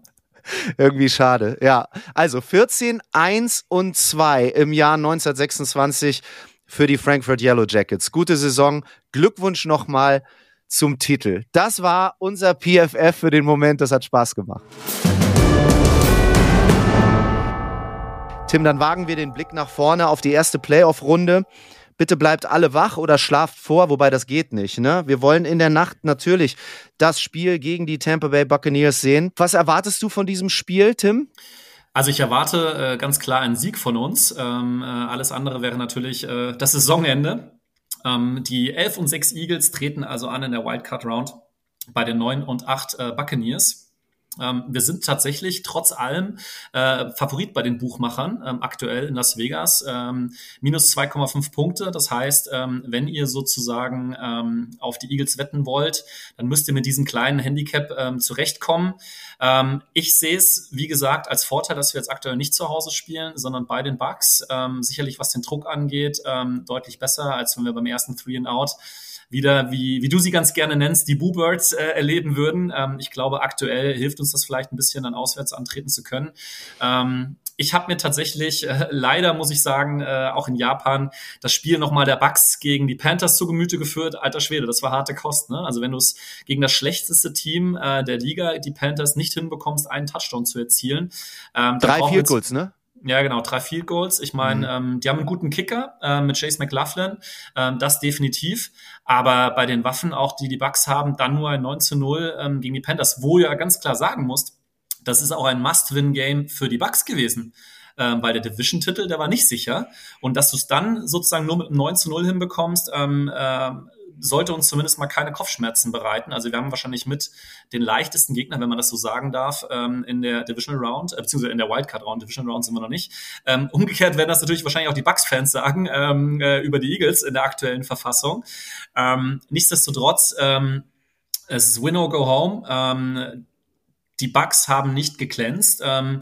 [LAUGHS] Irgendwie schade, ja. Also 14, 1 und 2 im Jahr 1926 für die Frankfurt Yellow Jackets. Gute Saison. Glückwunsch nochmal zum Titel. Das war unser PFF für den Moment. Das hat Spaß gemacht. Tim, dann wagen wir den Blick nach vorne auf die erste Playoff-Runde bitte bleibt alle wach oder schlaft vor, wobei das geht nicht. Ne? Wir wollen in der Nacht natürlich das Spiel gegen die Tampa Bay Buccaneers sehen. Was erwartest du von diesem Spiel, Tim? Also ich erwarte äh, ganz klar einen Sieg von uns. Ähm, äh, alles andere wäre natürlich äh, das Saisonende. Ähm, die 11 und 6 Eagles treten also an in der Wildcard Round bei den 9 und 8 äh, Buccaneers. Ähm, wir sind tatsächlich trotz allem äh, Favorit bei den Buchmachern ähm, aktuell in Las Vegas. Ähm, minus 2,5 Punkte. Das heißt, ähm, wenn ihr sozusagen ähm, auf die Eagles wetten wollt, dann müsst ihr mit diesem kleinen Handicap ähm, zurechtkommen. ich sehe es, wie gesagt, als Vorteil, dass wir jetzt aktuell nicht zu Hause spielen, sondern bei den Bucks. sicherlich, was den Druck angeht, deutlich besser, als wenn wir beim ersten Three and Out wieder, wie, wie du sie ganz gerne nennst, die Boo-Birds äh, erleben würden. Ich glaube, aktuell hilft uns das vielleicht ein bisschen, dann auswärts antreten zu können. Ähm, ich habe mir tatsächlich, äh, leider muss ich sagen, äh, auch in Japan, das Spiel nochmal der Bucks gegen die Panthers zu Gemüte geführt. Alter Schwede, das war harte Kost. Ne? Also wenn du es gegen das schlechteste Team äh, der Liga, die Panthers, nicht hinbekommst, einen Touchdown zu erzielen. Ähm, Drei Field Goals, ne? Ja, genau, drei Field Goals. Ich meine, mhm. ähm, die haben einen guten Kicker äh, mit Chase McLaughlin, ähm, das definitiv. Aber bei den Waffen, auch die die Bucks haben, dann nur ein 9 zu 0 ähm, gegen die Panthers, wo du ja ganz klar sagen musst, das ist auch ein Must-Win-Game für die Bucks gewesen. Ähm, weil der Division-Titel, der war nicht sicher. Und dass du es dann sozusagen nur mit einem 9 zu 0 hinbekommst, ähm, ähm, sollte uns zumindest mal keine Kopfschmerzen bereiten. Also wir haben wahrscheinlich mit den leichtesten Gegner, wenn man das so sagen darf, ähm, in der Divisional Round, äh, beziehungsweise in der Wildcard Round, Divisional Round sind wir noch nicht. Ähm, umgekehrt werden das natürlich wahrscheinlich auch die Bucks-Fans sagen ähm, äh, über die Eagles in der aktuellen Verfassung. Ähm, nichtsdestotrotz, ähm, es ist Win or Go Home. Ähm, die Bucks haben nicht geglänzt. Ähm,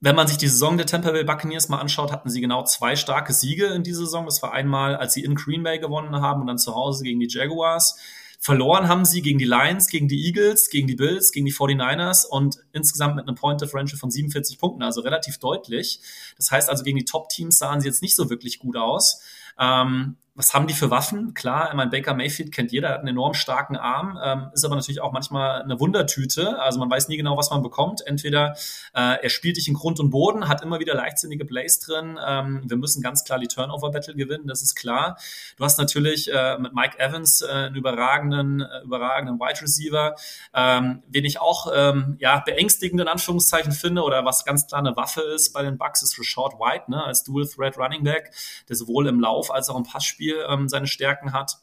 wenn man sich die Saison der Tampa Bay Buccaneers mal anschaut, hatten sie genau zwei starke Siege in dieser Saison. Das war einmal, als sie in Green Bay gewonnen haben und dann zu Hause gegen die Jaguars. Verloren haben sie gegen die Lions, gegen die Eagles, gegen die Bills, gegen die 49ers und insgesamt mit einem Point Differential von 47 Punkten, also relativ deutlich. Das heißt also, gegen die Top-Teams sahen sie jetzt nicht so wirklich gut aus. Ähm, was haben die für Waffen? Klar, mein Baker Mayfield kennt jeder, hat einen enorm starken Arm, ähm, ist aber natürlich auch manchmal eine Wundertüte. Also man weiß nie genau, was man bekommt. Entweder äh, er spielt dich in Grund und Boden, hat immer wieder leichtsinnige Plays drin. Ähm, wir müssen ganz klar die Turnover-Battle gewinnen, das ist klar. Du hast natürlich äh, mit Mike Evans äh, einen überragenden, äh, überragenden Wide Receiver, ähm, den ich auch ähm, ja, beängstigend in Anführungszeichen finde oder was ganz klar eine Waffe ist bei den Bucks, ist Rashad White, ne, als Dual Threat Running Back, der sowohl im Lauf als auch im Passspiel Spiel ähm, seine Stärken hat.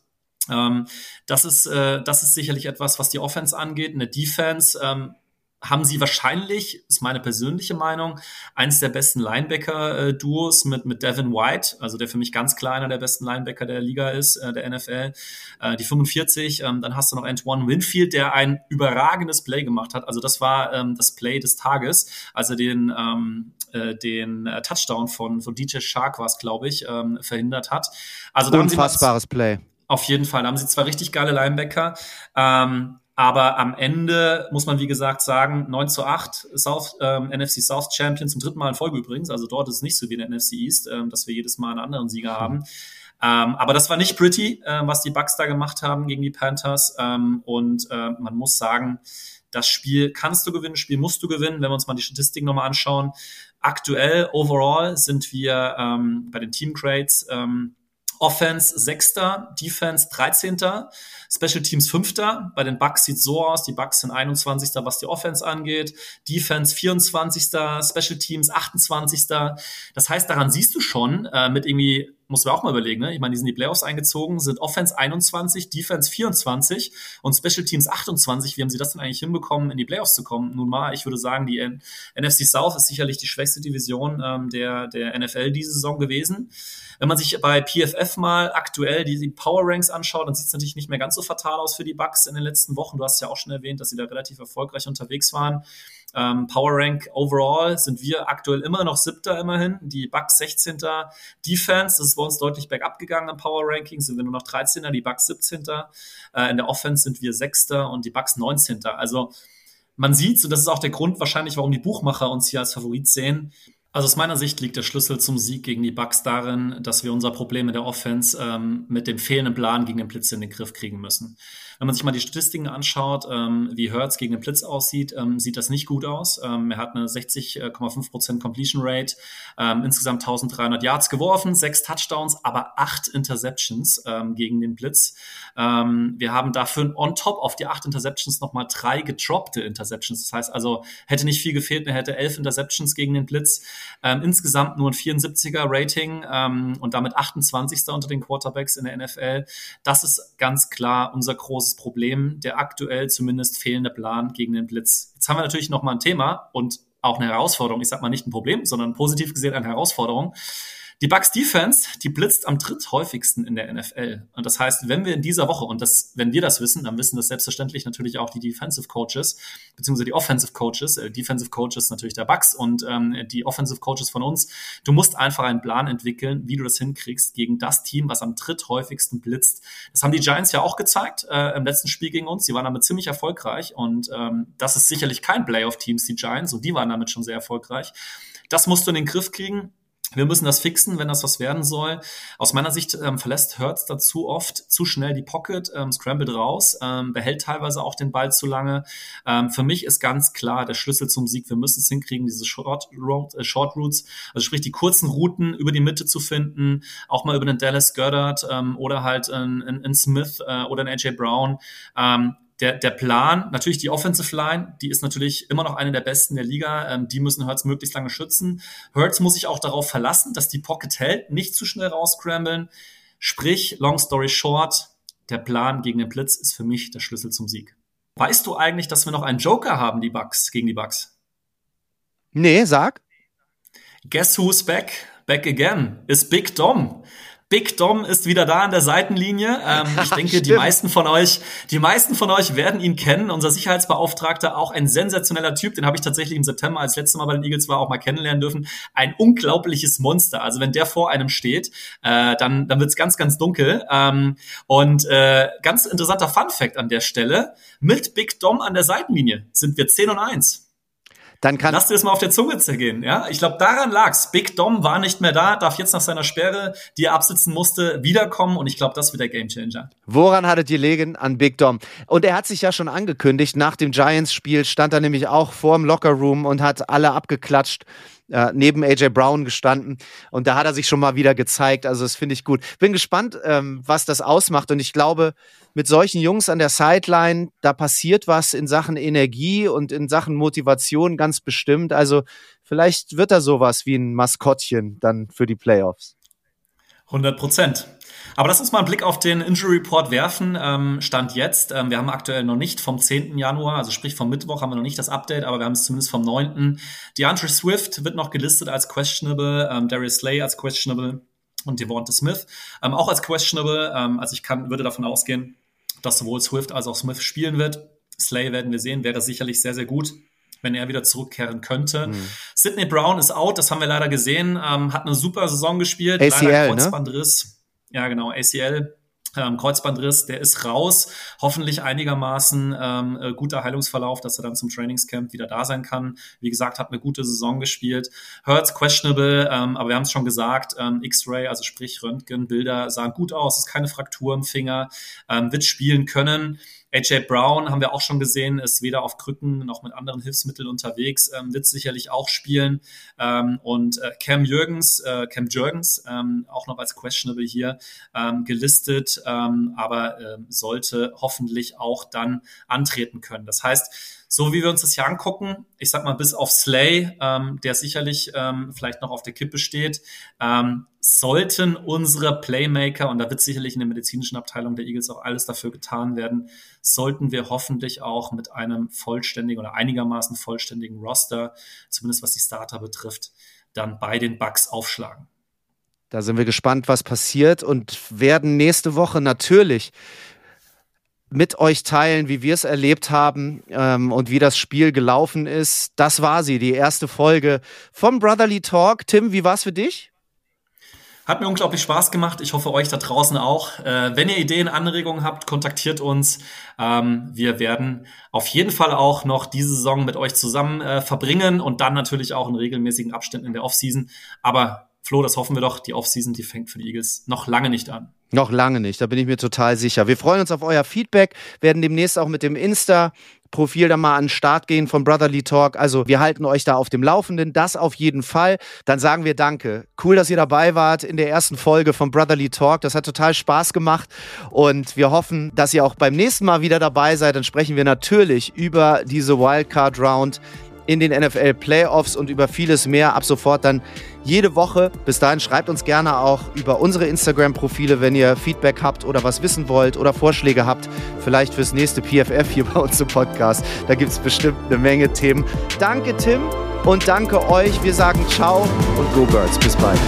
Ähm, das, ist, äh, das ist sicherlich etwas, was die Offense angeht. In der Defense ähm, haben sie wahrscheinlich, ist meine persönliche Meinung, eins der besten Linebacker-Duos mit, mit Devin White, also der für mich ganz klar einer der besten Linebacker der Liga ist, äh, der NFL. Äh, die 45, ähm, dann hast du noch Antoine Winfield, der ein überragendes Play gemacht hat. Also das war ähm, das Play des Tages, als er den, ähm, äh, den Touchdown von, von DJ Shark war es, glaube ich, verhindert hat. Also Unfassbares Play. Auf jeden Fall. Da haben sie zwei richtig geile Linebacker. Ähm, aber am Ende muss man, wie gesagt, sagen, 9 zu 8 South, ähm, NFC South Champion zum dritten Mal in Folge übrigens. Also dort ist es nicht so wie in der NFC East, ähm, dass wir jedes Mal einen anderen Sieger mhm. haben. Ähm, aber das war nicht pretty, äh, was die Bucks da gemacht haben gegen die Panthers. Ähm, und äh, man muss sagen, das Spiel kannst du gewinnen, Spiel musst du gewinnen. Wenn wir uns mal die Statistiken nochmal anschauen. Aktuell, overall, sind wir ähm, bei den Team Grades ähm, Offense Sechster, Defense 13. Special Teams Fünfter. Bei den Bucks sieht so aus. Die Bucks sind 21. was die Offense angeht. Defense 24. Special Teams 28. Das heißt, daran siehst du schon, äh, mit irgendwie muss man auch mal überlegen, ne? Ich meine, die sind die Playoffs eingezogen, sind Offense 21, Defense 24 und Special Teams 28. Wie haben sie das denn eigentlich hinbekommen, in die Playoffs zu kommen? Nun mal, ich würde sagen, die NFC South ist sicherlich die schwächste Division ähm, der, der NFL diese Saison gewesen. Wenn man sich bei PFF mal aktuell die, die Power Ranks anschaut, dann sieht es natürlich nicht mehr ganz so fatal aus für die Bucks in den letzten Wochen. Du hast ja auch schon erwähnt, dass sie da relativ erfolgreich unterwegs waren. Ähm, Power Rank overall sind wir aktuell immer noch siebter immerhin. Die Bucks 16. Defense, das ist bei uns deutlich bergab gegangen im Power Ranking, sind wir nur noch 13. Die Bucks 17. Äh, in der Offense sind wir sechster und die Bucks 19. Also man sieht, und das ist auch der Grund wahrscheinlich, warum die Buchmacher uns hier als Favorit sehen, also aus meiner Sicht liegt der Schlüssel zum Sieg gegen die Bucks darin, dass wir unser Problem mit der Offense ähm, mit dem fehlenden Plan gegen den Blitz in den Griff kriegen müssen. Wenn man sich mal die Statistiken anschaut, ähm, wie Hertz gegen den Blitz aussieht, ähm, sieht das nicht gut aus. Ähm, er hat eine 60,5% Completion Rate, ähm, insgesamt 1300 Yards geworfen, sechs Touchdowns, aber acht Interceptions ähm, gegen den Blitz. Wir haben dafür on top auf die acht Interceptions nochmal drei gedroppte Interceptions. Das heißt also, hätte nicht viel gefehlt, er hätte elf Interceptions gegen den Blitz. Ähm, insgesamt nur ein 74er Rating ähm, und damit 28. unter den Quarterbacks in der NFL. Das ist ganz klar unser großes Problem, der aktuell zumindest fehlende Plan gegen den Blitz. Jetzt haben wir natürlich noch mal ein Thema und auch eine Herausforderung. Ich sag mal nicht ein Problem, sondern positiv gesehen eine Herausforderung. Die Bucks Defense, die blitzt am dritthäufigsten in der NFL. Und das heißt, wenn wir in dieser Woche, und das, wenn wir das wissen, dann wissen das selbstverständlich natürlich auch die Defensive Coaches, beziehungsweise die Offensive Coaches, äh, Defensive Coaches natürlich der Bucks und ähm, die Offensive Coaches von uns. Du musst einfach einen Plan entwickeln, wie du das hinkriegst gegen das Team, was am dritthäufigsten blitzt. Das haben die Giants ja auch gezeigt äh, im letzten Spiel gegen uns. Sie waren damit ziemlich erfolgreich und ähm, das ist sicherlich kein Playoff-Teams, die Giants, und die waren damit schon sehr erfolgreich. Das musst du in den Griff kriegen. Wir müssen das fixen, wenn das was werden soll. Aus meiner Sicht ähm, verlässt Hertz dazu oft zu schnell die Pocket, ähm, scrambled raus, ähm, behält teilweise auch den Ball zu lange. Ähm, für mich ist ganz klar der Schlüssel zum Sieg. Wir müssen es hinkriegen, diese Short, Road, äh, Short Routes, also sprich die kurzen Routen über die Mitte zu finden, auch mal über den Dallas Goddard ähm, oder halt in, in Smith äh, oder in AJ Brown. Ähm, der, der Plan, natürlich die Offensive Line, die ist natürlich immer noch eine der besten der Liga. Ähm, die müssen Hurts möglichst lange schützen. Hurts muss sich auch darauf verlassen, dass die Pocket hält, nicht zu schnell rausscramblen. Sprich, long story short, der Plan gegen den Blitz ist für mich der Schlüssel zum Sieg. Weißt du eigentlich, dass wir noch einen Joker haben, die Bucks, gegen die Bucks? Nee, sag. Guess who's back? Back again. Ist Big Dom. Big Dom ist wieder da an der Seitenlinie. [LAUGHS] Ähm, ich denke, die meisten von euch, die meisten von euch werden ihn kennen. Unser Sicherheitsbeauftragter, auch ein sensationeller Typ, den habe ich tatsächlich im September, als letztes Mal bei den Eagles war, auch mal kennenlernen dürfen. Ein unglaubliches Monster. Also wenn der vor einem steht, äh, dann, dann wird's ganz, ganz dunkel. Ähm, und äh, ganz interessanter Fun Fact an der Stelle: Mit Big Dom an der Seitenlinie sind wir 10 und 1 dann kann. Lass dir das mal auf der Zunge zergehen, ja? Ich glaube, daran lag's. Big Dom war nicht mehr da, darf jetzt nach seiner Sperre, die er absitzen musste, wiederkommen und ich glaube, das wird der Gamechanger. Woran hattet ihr legen? An Big Dom. Und er hat sich ja schon angekündigt, nach dem Giants-Spiel stand er nämlich auch vor dem Lockerroom und hat alle abgeklatscht äh, neben AJ Brown gestanden und da hat er sich schon mal wieder gezeigt. Also das finde ich gut. Bin gespannt, ähm, was das ausmacht und ich glaube, mit solchen Jungs an der Sideline, da passiert was in Sachen Energie und in Sachen Motivation ganz bestimmt. Also vielleicht wird er sowas wie ein Maskottchen dann für die Playoffs. 100 Prozent. Aber lass uns mal einen Blick auf den Injury Report werfen. Ähm, Stand jetzt. Ähm, wir haben aktuell noch nicht vom 10. Januar, also sprich vom Mittwoch haben wir noch nicht das Update, aber wir haben es zumindest vom 9. DeAndre Swift wird noch gelistet als questionable, ähm, Darius Slay als questionable und Devonta Smith ähm, auch als questionable. Ähm, also ich kann, würde davon ausgehen, dass sowohl Swift als auch Smith spielen wird. Slay werden wir sehen, wäre sicherlich sehr, sehr gut wenn er wieder zurückkehren könnte. Mhm. Sidney Brown ist out, das haben wir leider gesehen, ähm, hat eine super Saison gespielt, ACL, leider ne? Kreuzbandriss. Ne? Ja, genau, ACL. Ähm, Kreuzbandriss, der ist raus. Hoffentlich einigermaßen ähm, äh, guter Heilungsverlauf, dass er dann zum Trainingscamp wieder da sein kann. Wie gesagt, hat eine gute Saison gespielt. Hurts questionable, ähm, aber wir haben es schon gesagt, ähm, X-Ray, also sprich Röntgen, Bilder sahen gut aus, ist keine Fraktur im Finger, ähm, wird spielen können. AJ Brown haben wir auch schon gesehen, ist weder auf Krücken noch mit anderen Hilfsmitteln unterwegs, ähm, wird sicherlich auch spielen. Ähm, und äh, Cam Jürgens, äh, Cam Jürgens, ähm, auch noch als questionable hier ähm, gelistet, ähm, aber äh, sollte hoffentlich auch dann antreten können. Das heißt, so wie wir uns das hier angucken, ich sag mal bis auf Slay, ähm, der sicherlich ähm, vielleicht noch auf der Kippe steht, ähm, sollten unsere Playmaker, und da wird sicherlich in der medizinischen Abteilung der Eagles auch alles dafür getan werden, sollten wir hoffentlich auch mit einem vollständigen oder einigermaßen vollständigen Roster, zumindest was die Starter betrifft, dann bei den Bucks aufschlagen. Da sind wir gespannt, was passiert und werden nächste Woche natürlich mit euch teilen, wie wir es erlebt haben ähm, und wie das Spiel gelaufen ist. Das war sie, die erste Folge vom Brotherly Talk. Tim, wie war es für dich? Hat mir unglaublich Spaß gemacht. Ich hoffe, euch da draußen auch. Äh, wenn ihr Ideen, Anregungen habt, kontaktiert uns. Ähm, wir werden auf jeden Fall auch noch diese Saison mit euch zusammen äh, verbringen und dann natürlich auch in regelmäßigen Abständen in der Offseason. Aber Flo, das hoffen wir doch, die Offseason, die fängt für die Eagles noch lange nicht an. Noch lange nicht, da bin ich mir total sicher. Wir freuen uns auf euer Feedback, werden demnächst auch mit dem Insta Profil da mal an den Start gehen von Brotherly Talk. Also wir halten euch da auf dem Laufenden, das auf jeden Fall. Dann sagen wir Danke. Cool, dass ihr dabei wart in der ersten Folge von Brotherly Talk. Das hat total Spaß gemacht und wir hoffen, dass ihr auch beim nächsten Mal wieder dabei seid. Dann sprechen wir natürlich über diese Wildcard Round in den NFL Playoffs und über vieles mehr. Ab sofort dann jede Woche. Bis dahin schreibt uns gerne auch über unsere Instagram-Profile, wenn ihr Feedback habt oder was wissen wollt oder Vorschläge habt, vielleicht fürs nächste PFF hier [LAUGHS] bei uns im Podcast. Da gibt es bestimmt eine Menge Themen. Danke, Tim, und danke euch. Wir sagen Ciao und Go Birds. Bis bald.